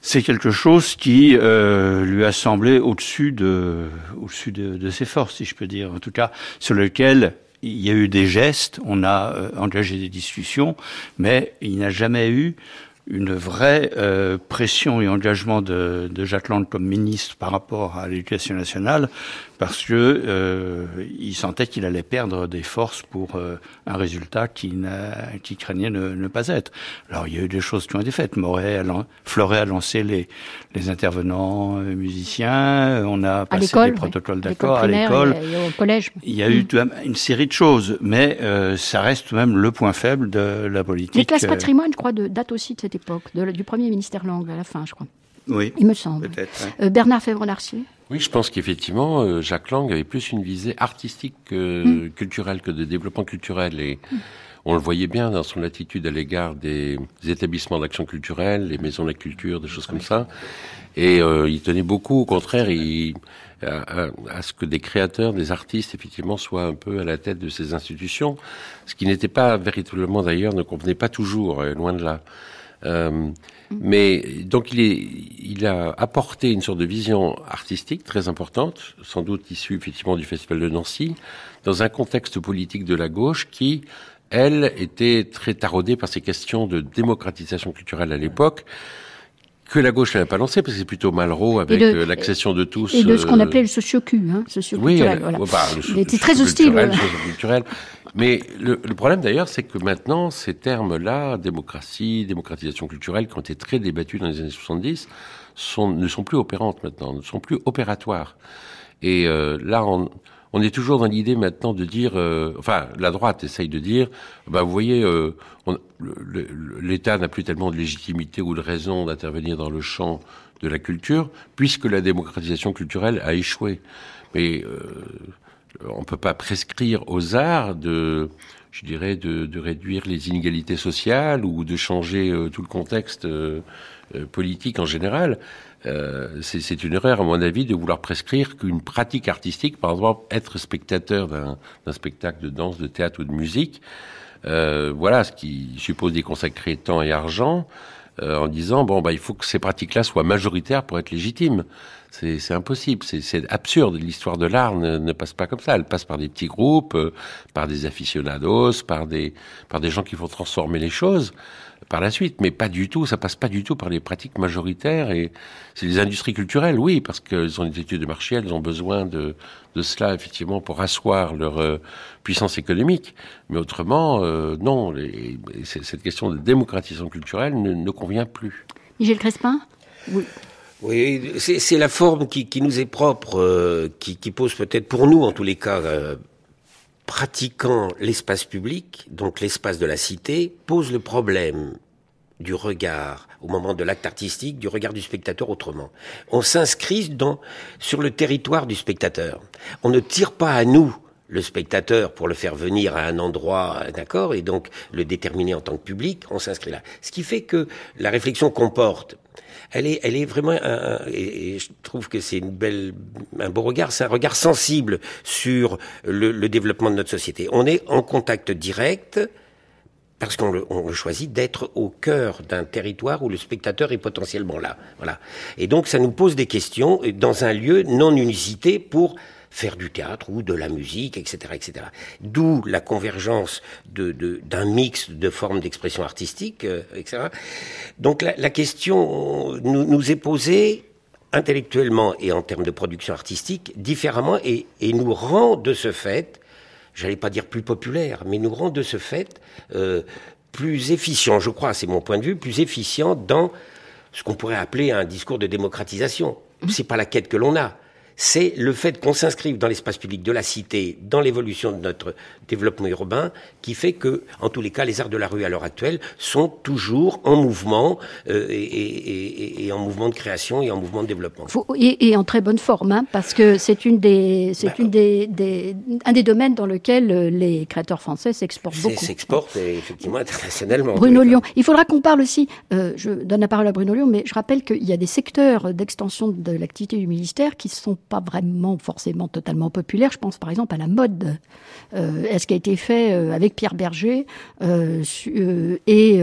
C'est quelque chose qui euh, lui a semblé au-dessus de, au-dessus de, de, ses forces, si je peux dire. En tout cas, sur lequel il y a eu des gestes, on a euh, engagé des discussions, mais il n'a jamais eu une vraie euh, pression et engagement de, de Jacques Land comme ministre par rapport à l'éducation nationale parce que euh, il sentait qu'il allait perdre des forces pour euh, un résultat qui, qui craignait ne, ne, pas être. Alors il y a eu des choses qui ont été faites. Moret, a, Fleuret a lancé les, les intervenants euh, musiciens. On a passé des protocoles d'accord à l'école, au collège. Il y a eu mmh. une série de choses, mais euh, ça reste tout de même le point faible de la politique. Les classes patrimoine, je crois, de, date aussi de cette époque, de, du premier ministère langue à la fin, je crois. Oui. Il me semble. Euh, Bernard Fèvre-Larcier oui, je pense qu'effectivement, euh, Jacques Lang avait plus une visée artistique que mm. culturelle, que de développement culturel. Et on le voyait bien dans son attitude à l'égard des, établissements d'action culturelle, les maisons de la culture, des choses comme ça. Et euh, il tenait beaucoup, au contraire, il, à, à, ce que des créateurs, des artistes, effectivement, soient un peu à la tête de ces institutions, ce qui n'était pas véritablement, d'ailleurs, ne convenait pas toujours, loin de là. Euh, mais donc il, est, il a apporté une sorte de vision artistique très importante, sans doute issue effectivement du Festival de Nancy, dans un contexte politique de la gauche qui, elle, était très taraudée par ces questions de démocratisation culturelle à l'époque que la gauche n'avait pas lancé, parce que c'est plutôt Malraux avec euh, l'accession de tous. Et de ce qu'on euh, appelait le sociocu, hein, Oui, voilà. bah, il était très hostile. Culturel. Mais le, le problème d'ailleurs, c'est que maintenant, ces termes-là, démocratie, démocratisation culturelle, qui ont été très débattus dans les années 70, sont, ne sont plus opérantes maintenant, ne sont plus opératoires. Et euh, là, on, on, est toujours dans l'idée maintenant de dire, euh, enfin, la droite essaye de dire, bah, vous voyez, euh, l'État n'a plus tellement de légitimité ou de raison d'intervenir dans le champ de la culture, puisque la démocratisation culturelle a échoué. Mais euh, on ne peut pas prescrire aux arts de, je dirais, de, de, réduire les inégalités sociales ou de changer euh, tout le contexte euh, euh, politique en général. euh, c'est une erreur, à mon avis, de vouloir prescrire qu'une pratique artistique, par exemple, être spectateur d'un spectacle de danse, de théâtre ou de musique, euh, voilà, ce qui suppose d'y consacrer temps et argent, euh, en disant bon bah il faut que ces pratiques-là soient majoritaires pour être légitimes. C'est impossible, c'est absurde. L'histoire de l'art ne, ne, passe pas comme ça. Elle passe par des petits groupes, euh, par des aficionados, par des par des gens qui vont transformer les choses par la suite, mais pas du tout, ça passe pas du tout par les pratiques majoritaires et c'est les industries culturelles, oui, parce qu'elles ont des études de marché, elles ont besoin de, de cela effectivement pour asseoir leur euh, puissance économique, mais autrement, euh, non, cette question de démocratisation culturelle ne, ne convient plus. Michel Crespin? Oui. Oui, c'est la forme qui, qui, nous est propre, euh, qui, pose peut-être pour nous, en tous les cas, euh, pratiquant l'espace public, donc l'espace de la cité, pose le problème du regard au moment de l'acte artistique, du regard du spectateur autrement. On s'inscrit dans sur le territoire du spectateur. On ne tire pas à nous le spectateur pour le faire venir à un endroit, d'accord, et donc le déterminer en tant que public, on s'inscrit là. Ce qui fait que la réflexion comporte elle est, vraiment, et, je trouve que c'est un beau regard, c'est un regard sensible sur le, développement de notre société. On est en contact direct parce qu'on le, le choisit d'être au cœur d'un territoire où le spectateur est potentiellement là. Voilà. Et donc ça nous pose des questions dans un lieu non unicité pour faire du théâtre ou de la musique, etc., etc. D'où la convergence de, d'un mix de formes d'expression artistique, euh, etc. Donc la, la question nous, nous, est posée intellectuellement et en termes de production artistique différemment et, et nous rend de ce fait, j'allais pas dire plus populaire, mais nous rend de ce fait euh, plus efficient, je crois, c'est mon point de vue, plus efficient dans ce qu'on pourrait appeler un discours de démocratisation. Mmh. C'est pas la quête que l'on a c'est le fait qu'on s'inscrive dans l'espace public de la cité, dans l'évolution de notre développement urbain, qui fait que, en tous les cas, les arts de la rue à l'heure actuelle sont toujours en mouvement euh, et, et, et, en mouvement de création et en mouvement de développement. Et, en très bonne forme, hein, parce que c'est une des, c'est bah, une des, des, un des domaines dans lequel euh, les créateurs français s'exportent beaucoup. S'exportent effectivement internationalement. Bruno Lyon. Il faudra qu'on parle aussi. Euh, je donne la parole à Bruno Lyon, mais je rappelle qu'il y a des secteurs d'extension de l'activité du ministère qui sont pas vraiment forcément totalement populaire. Je pense par exemple à la mode, euh, ce qui a été fait euh, avec Pierre Berger, euh, et,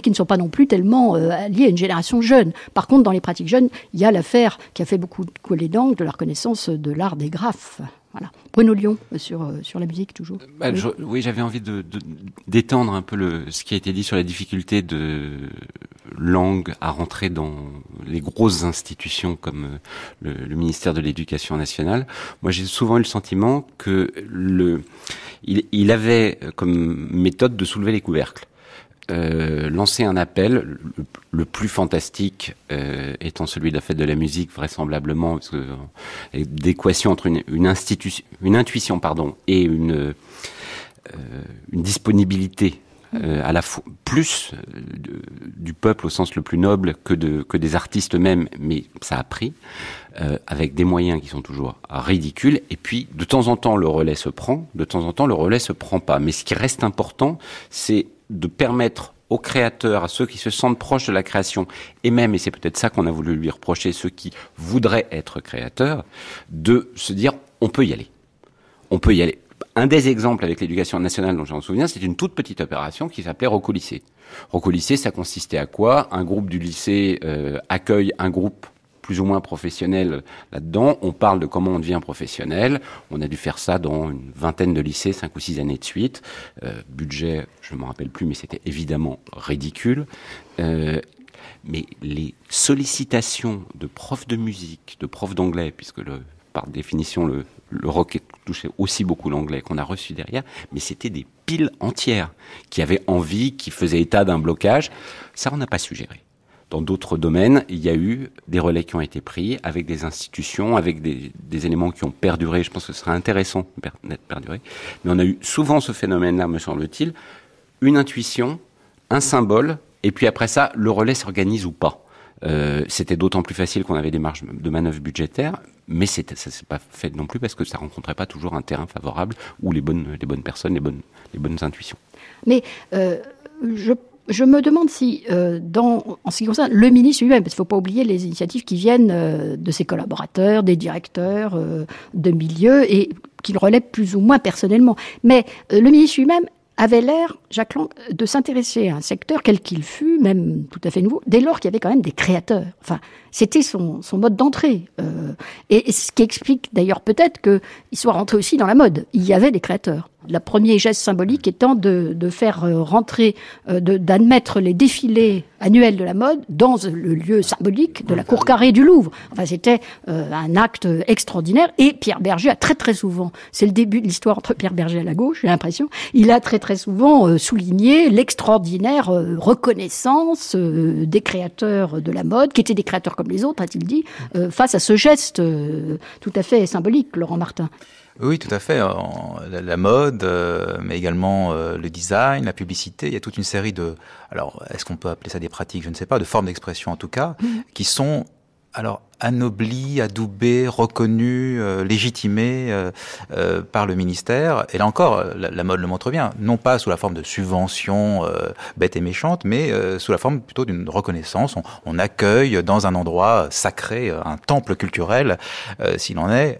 qui ne sont pas non plus tellement liés à une génération jeune. Par contre, dans les pratiques jeunes, il y a l'affaire qui a fait beaucoup couler d'angles de la reconnaissance de l'art des graphes. Voilà. Bruno Lyon, sur, sur la musique, toujours. Bah, oui, oui j'avais envie de, d'étendre un peu le, ce qui a été dit sur les difficultés de langue à rentrer dans les grosses institutions comme le, le ministère de l'Éducation nationale. Moi, j'ai souvent eu le sentiment que le, il, il avait comme méthode de soulever les couvercles. Euh, lancer un appel, le, plus fantastique euh, étant celui de la fête de la musique, vraisemblablement, parce que euh, d'équation entre une, une, institution, une intuition pardon, et une, euh, une disponibilité à la fois plus du peuple au sens le plus noble que, de, que des artistes eux-mêmes, mais ça a pris, euh, avec des moyens qui sont toujours ridicules. Et puis, de temps en temps, le relais se prend, de temps en temps, le relais se prend pas. Mais ce qui reste important, c'est de permettre aux créateurs, à ceux qui se sentent proches de la création, et même, et c'est peut-être ça qu'on a voulu lui reprocher, ceux qui voudraient être créateurs, de se dire, on peut y aller. On peut y aller. Un des exemples avec l'éducation nationale dont j'en souviens, c'est une toute petite opération qui s'appelait Roco Lycée. Roco Lycée, ça consistait à quoi? Un groupe du lycée euh, accueille un groupe plus ou moins professionnel là-dedans. On parle de comment on devient professionnel. On a dû faire ça dans une vingtaine de lycées, cinq ou six années de suite. Euh, budget, je ne m'en rappelle plus, mais c'était évidemment ridicule. Euh, mais les sollicitations de profs de musique, de profs d'anglais, puisque le, par définition le, le rock touchait aussi beaucoup l'anglais qu'on a reçu derrière, mais c'était des piles entières qui avaient envie, qui faisaient état d'un blocage. Ça, on n'a pas su gérer. Dans d'autres domaines, il y a eu des relais qui ont été pris avec des institutions, avec des, éléments qui ont perduré. Je pense que ce serait intéressant d'être perduré. Mais on a eu souvent ce phénomène-là, me semble-t-il, une intuition, un symbole, et puis après ça, le relais s'organise ou pas. Euh, c'était d'autant plus facile qu'on avait des marges de manœuvre budgétaires, mais ça s'est pas fait non plus parce que ça rencontrait pas toujours un terrain favorable ou les bonnes, les bonnes personnes, les bonnes, les bonnes intuitions. Mais euh, je je me demande si, euh, dans, en ce qui concerne le ministre lui-même, parce qu'il ne faut pas oublier les initiatives qui viennent euh, de ses collaborateurs, des directeurs euh, de milieu, et qu'il relève plus ou moins personnellement. Mais le ministre lui-même avait l'air, Jacques Lang, de s'intéresser à un secteur, quel qu'il fût, même tout à fait nouveau, dès lors qu'il y avait quand même des créateurs. Enfin, c'était son, son mode d'entrée. Euh, et, ce qui explique d'ailleurs peut-être qu'il soit rentré aussi dans la mode. Il y avait des créateurs. Le premier geste symbolique étant de, de faire euh, rentrer, euh, d'admettre les défilés annuels de la mode dans le lieu symbolique de la cour carrée du Louvre. Enfin, c'était un acte extraordinaire. Et Pierre Berger a très très souvent, c'est le début de l'histoire entre Pierre Berger à la gauche, j'ai l'impression, il a très très souvent souligné l'extraordinaire reconnaissance des créateurs de la mode, qui étaient des créateurs comme les autres, a-t-il dit, euh, face à ce geste euh, tout à fait symbolique, Laurent Martin. Oui, tout à fait. La, mode, euh, mais également le design, la publicité. Il y a toute une série de, alors, est-ce qu'on peut appeler ça des pratiques? Je ne sais pas, de formes d'expression en tout cas, mmh. qui sont alors anobli, adoubé, reconnu, euh, légitimé euh, euh, par le ministère. Et là encore, la, mode le montre bien, non pas sous la forme de subventions bêtes et méchantes, mais sous la forme plutôt d'une reconnaissance. On, accueille dans un endroit sacré, un temple culturel, s'il en est.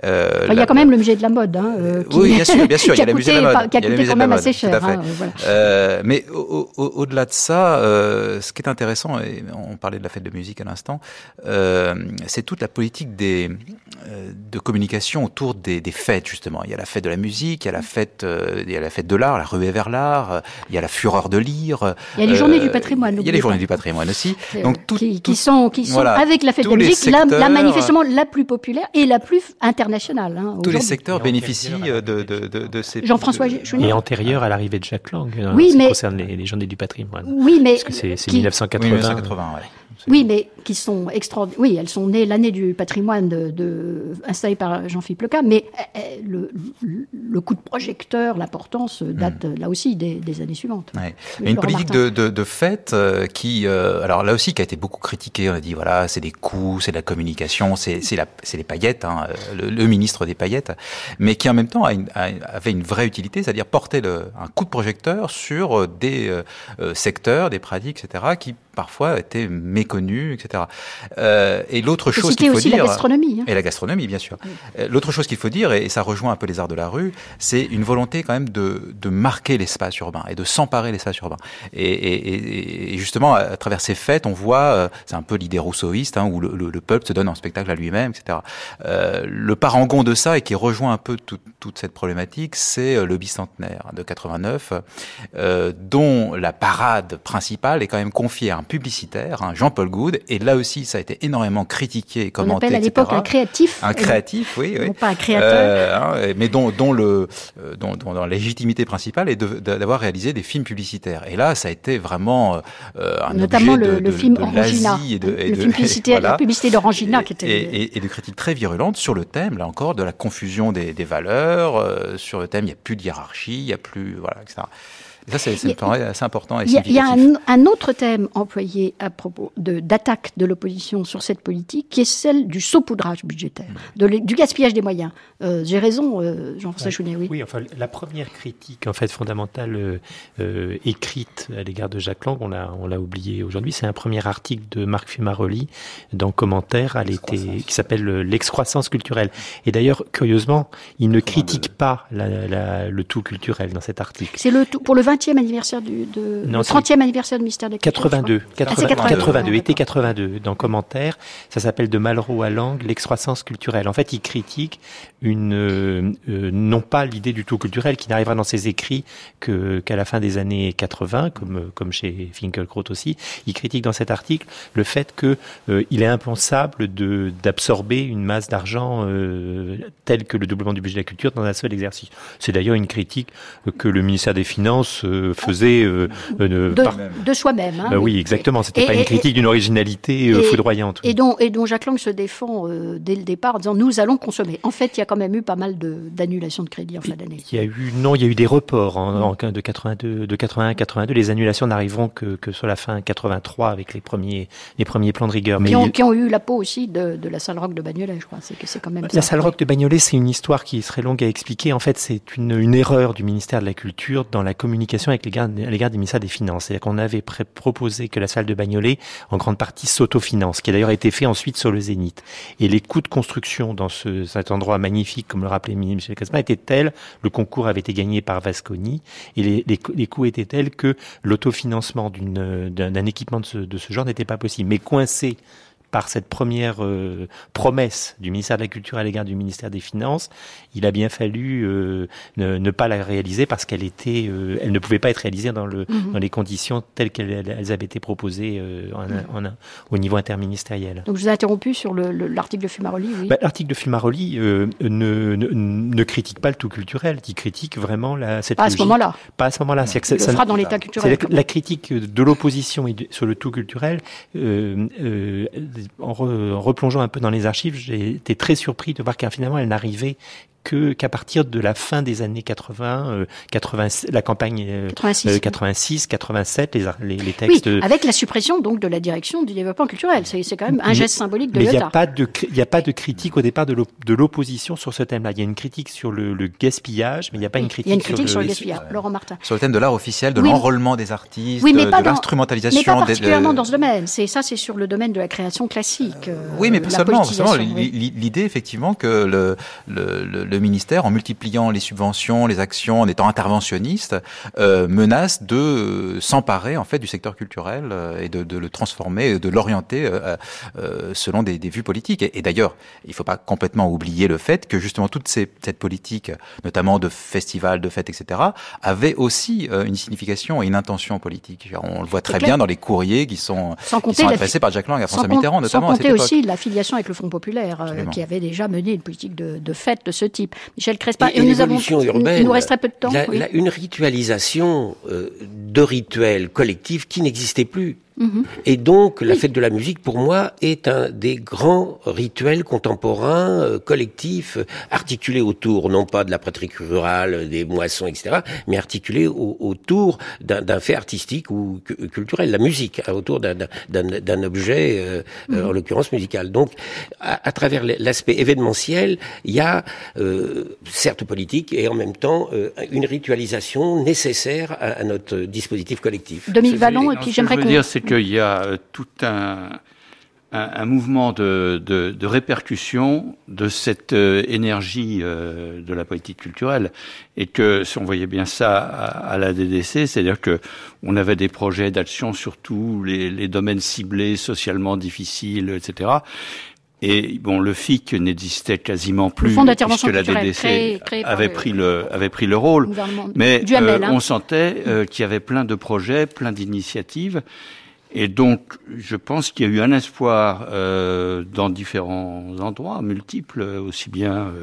il y a quand même le musée de la mode. Hein, Oui, bien sûr, bien sûr, il y a le musée de la mode. Qui a coûté quand même assez cher. Hein, mais au-delà de ça, ce qui est intéressant, et on parlait de la fête de musique à l'instant, c'est toute la politique des, euh, de communication autour des, des, fêtes, justement. Il y a la fête de la musique, il y a la fête, euh, il y a la fête de l'art, la ruée vers l'art, euh, il y a la fureur de lire. Il y a les journées du patrimoine. Il y a les journées du patrimoine aussi. Donc, tout, qui, qui, sont, qui sont avec la fête de la musique, la, manifestement la plus populaire et la plus internationale. Hein, tous les secteurs bénéficient de, de, de, de ces... Jean-François Et antérieur à l'arrivée de Jacques Lang, oui, mais... concerne les, les, journées du patrimoine. Oui, mais... Parce que c'est 1980. 1980 ouais. Oui, mais qui sont extraordinaires. Oui, elles sont nées l'année du patrimoine de, de installée par Jean-Philippe Leca, mais eh, eh, le, le, coup de projecteur, l'importance date hmm. là aussi des, des années suivantes. Ouais. Une politique de, de, de, fête euh, qui, euh, alors là aussi, qui a été beaucoup critiquée. On a dit voilà, c'est des coups, c'est de la communication, c'est les paillettes, hein, le, le, ministre des paillettes, mais qui en même temps a une, avait une vraie utilité, c'est-à-dire porter le, un coup de projecteur sur des euh, secteurs, des pratiques, etc., qui parfois étaient méconnus, etc. Euh, et l'autre chose qu'il faut aussi dire, la gastronomie, hein. et la gastronomie bien sûr. Euh, l'autre chose qu'il faut dire, et ça rejoint un peu les arts de la rue, c'est une volonté quand même de, de marquer l'espace urbain et de s'emparer l'espace urbain. Et, et, et, justement, à travers ces fêtes, on voit, euh, c'est un peu l'idée rousseauiste, hein, où le, le, peuple se donne en spectacle à lui-même, etc. Euh, le parangon de ça et qui rejoint un peu tout, toute cette problématique, c'est euh, le bicentenaire de 89, euh, dont la parade principale est quand même confiée à un publicitaire, hein, Jean-Paul Goud, et là aussi ça a été énormément critiqué, commenté, On appelle à l'époque un créatif. Un créatif, oui, oui. Non pas un créateur. Euh, hein, mais dont, dont le, euh, dont, dont, la légitimité principale est d'avoir réalisé des films publicitaires. Et là, ça a été vraiment euh, un Notamment objet le, de, le de, film Orangina, et de, et le film publicitaire, voilà. la publicité d'Orangina qui était... Et, et, et, de critiques très virulentes sur le thème, là encore, de la confusion des, des valeurs, euh, sur le thème, il n'y a plus de hiérarchie, il n'y a plus, voilà, etc. Et ça, c'est assez important et Il y a, un, un, autre thème employé à propos d'attaque de, de l'opposition sur cette politique, qui est celle du saupoudrage budgétaire, de, du gaspillage des moyens. Euh, J'ai raison, euh, Jean-François ouais. Chounet, oui. Oui, enfin, la première critique en fait fondamentale euh, écrite à l'égard de Jacques Lang, on l'a on l'a oublié aujourd'hui, c'est un premier article de Marc Fumaroli dans Commentaire à l'été qui s'appelle l'excroissance culturelle. Et d'ailleurs, curieusement, il ne critique pas la, la, le tout culturel dans cet article. C'est le tout pour le 20e anniversaire du de, non, le 30e anniversaire du ministère de la Culture. 82, 80, 82, 82, été 82 dans Commentaire, ça s'appelle de Malraux à Lang l'excroissance culturelle. En fait, il critique une euh, euh, non pas l'idée du tout culturel qui n'arrivera dans ses écrits que qu'à la fin des années 80 comme comme chez Finkelkraut aussi, il critique dans cet article le fait que euh, il est impensable de d'absorber une masse d'argent euh, telle que le doublement du budget de la culture dans un seul exercice. C'est d'ailleurs une critique que le ministère des Finances faisait euh, de, par... de soi-même. Hein, bah oui, exactement. C'était pas une critique d'une originalité euh, et, foudroyante. Et dont, et dont Jacques Lang se défend euh, dès le départ en disant nous allons consommer. En fait, il y a quand même eu pas mal d'annulations de, de, crédit en fin d'année. Il y a eu non, il y a eu des reports en, en, de 82, de 81 82. Les annulations n'arriveront que, que sur la fin 83 avec les premiers les premiers plans de rigueur. Mais qui ont, il... qui ont eu la peau aussi de, de la salle rock de Bagnolet, je crois. C'est que c'est quand même la salle rock de Bagnolet, c'est une histoire qui serait longue à expliquer. En fait, c'est une, une erreur du ministère de la Culture dans la communication avec l'égard des des Finances. C'est-à-dire qu'on avait proposé que la salle de Bagnolet, en grande partie, s'autofinance, qui a d'ailleurs été fait ensuite sur le Zénith. Et les coûts de construction dans ce, cet endroit magnifique, comme le rappelait Michel Casma, étaient tels, le concours avait été gagné par Vasconi, et les, les, les coûts étaient tels que l'autofinancement d'un équipement de ce, de ce genre n'était pas possible. Mais coincé par cette première euh, promesse du ministère de la Culture à l'égard du ministère des Finances, il a bien fallu euh, ne, pas la réaliser parce qu'elle était, euh, elle ne pouvait pas être réalisée dans, le, mhm. dans les conditions telles qu'elles avaient été proposées en, au niveau interministériel. Donc je vous ai interrompu sur l'article de Fumaroli. Oui. Bah, l'article de Fumaroli ne, ne, ne, critique pas le tout culturel, il critique vraiment la, cette Pas à ce moment-là. Pas à ce moment-là. Il le fera dans l'état culturel. La, la, critique de l'opposition sur le tout culturel en, replongeant un peu dans les archives, j'ai été très surpris de voir qu'elle finalement elle n'arrivait que qu'à partir de la fin des années 80, 80 euh, la campagne 86, 86 87, les, les, textes. Oui, avec la suppression donc de la direction du développement culturel, c'est quand même un geste symbolique de l'État. Mais il n'y a pas de il a pas de critique au départ de l'opposition sur ce thème-là. Il y a une critique sur le, gaspillage, mais il n'y a pas une critique. Il y a une critique sur le, gaspillage. Laurent Martin. Sur le thème de l'art officiel, de l'enrôlement des artistes, oui, mais de l'instrumentalisation. Mais pas particulièrement dans ce domaine. C'est ça, c'est sur le domaine de la création classique. oui, mais pas seulement. L'idée effectivement que le, le le ministère, en multipliant les subventions, les actions, en étant interventionniste, euh, menace de euh, s'emparer en fait du secteur culturel euh, et de, le transformer, de l'orienter selon des, vues politiques. Et, d'ailleurs, il ne faut pas complètement oublier le fait que justement toute cette politique, notamment de festivals, de fêtes, etc., avait aussi une signification et une intention politique. On le voit très bien dans les courriers qui sont, adressés par Jacques Lang à François Mitterrand, notamment. Sans compter aussi l'affiliation avec le Front populaire, qui avait déjà mené une politique de, de fête de ce type. Michel Crespa, et, nous avons, urbaine, il nous resterait peu de temps. une ritualisation euh, de rituels collectifs qui n'existait plus. Mhm. Et donc, la fête de la musique, pour moi, est un des grands rituels contemporains, euh, collectifs, euh, articulés autour, non pas de la pratique rurale, des moissons, etc., mais articulés autour d'un fait artistique ou culturel, la musique, hein, autour d'un objet, euh, mhm. en l'occurrence musical. Donc, à, travers l'aspect événementiel, il y a, certes politique, et en même temps, une ritualisation nécessaire à, notre dispositif collectif. Dominique Vallon, et puis j'aimerais qu'on qu'il y a euh, tout un, un, mouvement de, de, de, répercussion de cette euh, énergie euh, de la politique culturelle et que si on voyait bien ça à, la DDC, c'est-à-dire que on avait des projets d'action sur tous les, les, domaines ciblés, socialement difficiles, etc. Et bon, le FIC n'existait quasiment plus puisque la DDC avait pris le avait pris le rôle. Mais hein. on sentait qu'il y avait plein de projets, plein d'initiatives et donc, je pense qu'il y a eu un espoir euh, dans différents endroits, multiples, aussi bien euh,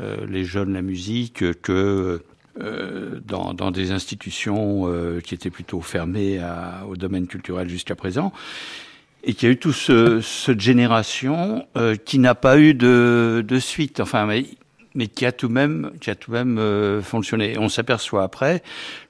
euh, les jeunes, la musique, que euh, dans, dans, des institutions qui étaient plutôt fermées à, au domaine culturel jusqu'à présent. Et qu'il y a eu toute ce, cette génération qui n'a pas eu de, de suite. Enfin, mais qui a tout de même, qui a tout même euh, fonctionné. Et on s'aperçoit après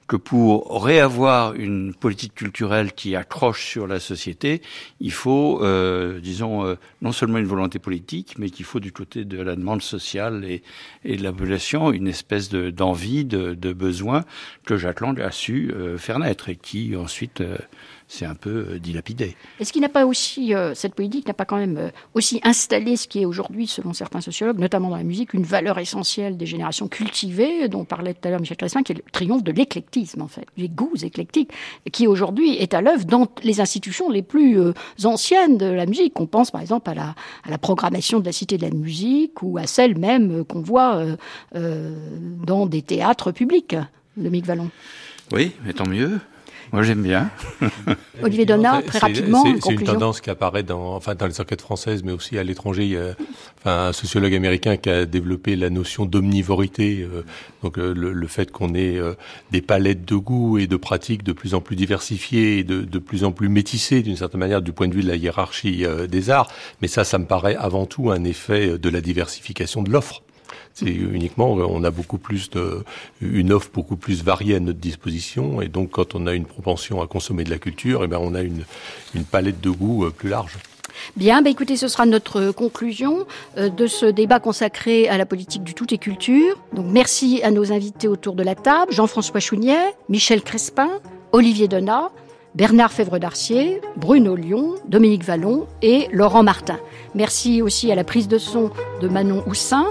que pour réavoir une politique culturelle qui accroche sur la société, il faut, euh, disons, euh, non seulement une volonté politique, mais qu'il faut du côté de la demande sociale et, et de la population une espèce d'envie, de, de, besoin que Jacques Lang a su faire naître et qui ensuite c'est un peu euh, dilapidé. Est-ce qu'il n'a pas aussi, euh, cette politique n'a pas quand même euh, aussi installé ce qui est aujourd'hui, selon certains sociologues, notamment dans la musique, une valeur essentielle des générations cultivées, dont parlait tout à l'heure Michel Crespin, qui est le triomphe de l'éclectisme, en fait, des goûts éclectiques, qui aujourd'hui est à l'œuvre dans les institutions les plus anciennes de la musique. On pense par exemple à la, à la programmation de la Cité de la musique ou à celle même qu'on voit dans des théâtres publics, de Mick Vallon. Oui, mais tant mieux. Moi, j'aime bien. Olivier Donat, très rapidement. C'est une tendance qui apparaît dans, enfin, dans les enquêtes françaises, mais aussi à l'étranger. Il y a enfin, un sociologue américain qui a développé la notion d'omnivorité. Euh, donc, euh, le, fait qu'on ait euh, des palettes de goûts et de pratiques de plus en plus diversifiées et de, de plus en plus métissées, d'une certaine manière, du point de vue de la hiérarchie des arts. Mais ça, ça me paraît avant tout un effet de la diversification de l'offre. C'est uniquement, on a beaucoup plus de, une offre beaucoup plus variée à notre disposition, et donc quand on a une propension à consommer de la culture, eh ben on a une, une palette de goûts euh, plus large. Bien, bah écoutez, ce sera notre conclusion euh, de ce débat consacré à la politique du tout et culture. Donc merci à nos invités autour de la table, Jean-François Chounier, Michel Crespin, Olivier Donat, Bernard Fèvre-Darcier, Bruno Lyon, Dominique Vallon et Laurent Martin. Merci aussi à la prise de son de Manon Houssin,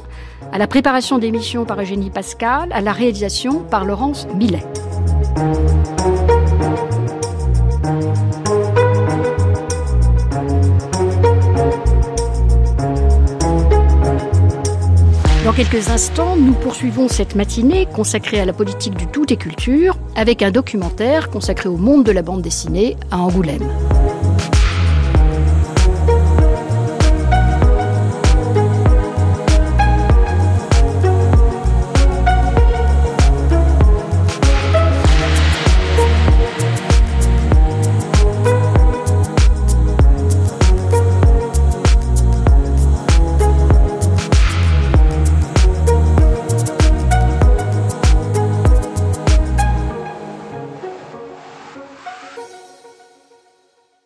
à la préparation d'émissions par Eugénie Pascal, à la réalisation par Laurence Millet. Quelques instants, nous poursuivons cette matinée consacrée à la politique du tout et culture avec un documentaire consacré au monde de la bande dessinée à Angoulême.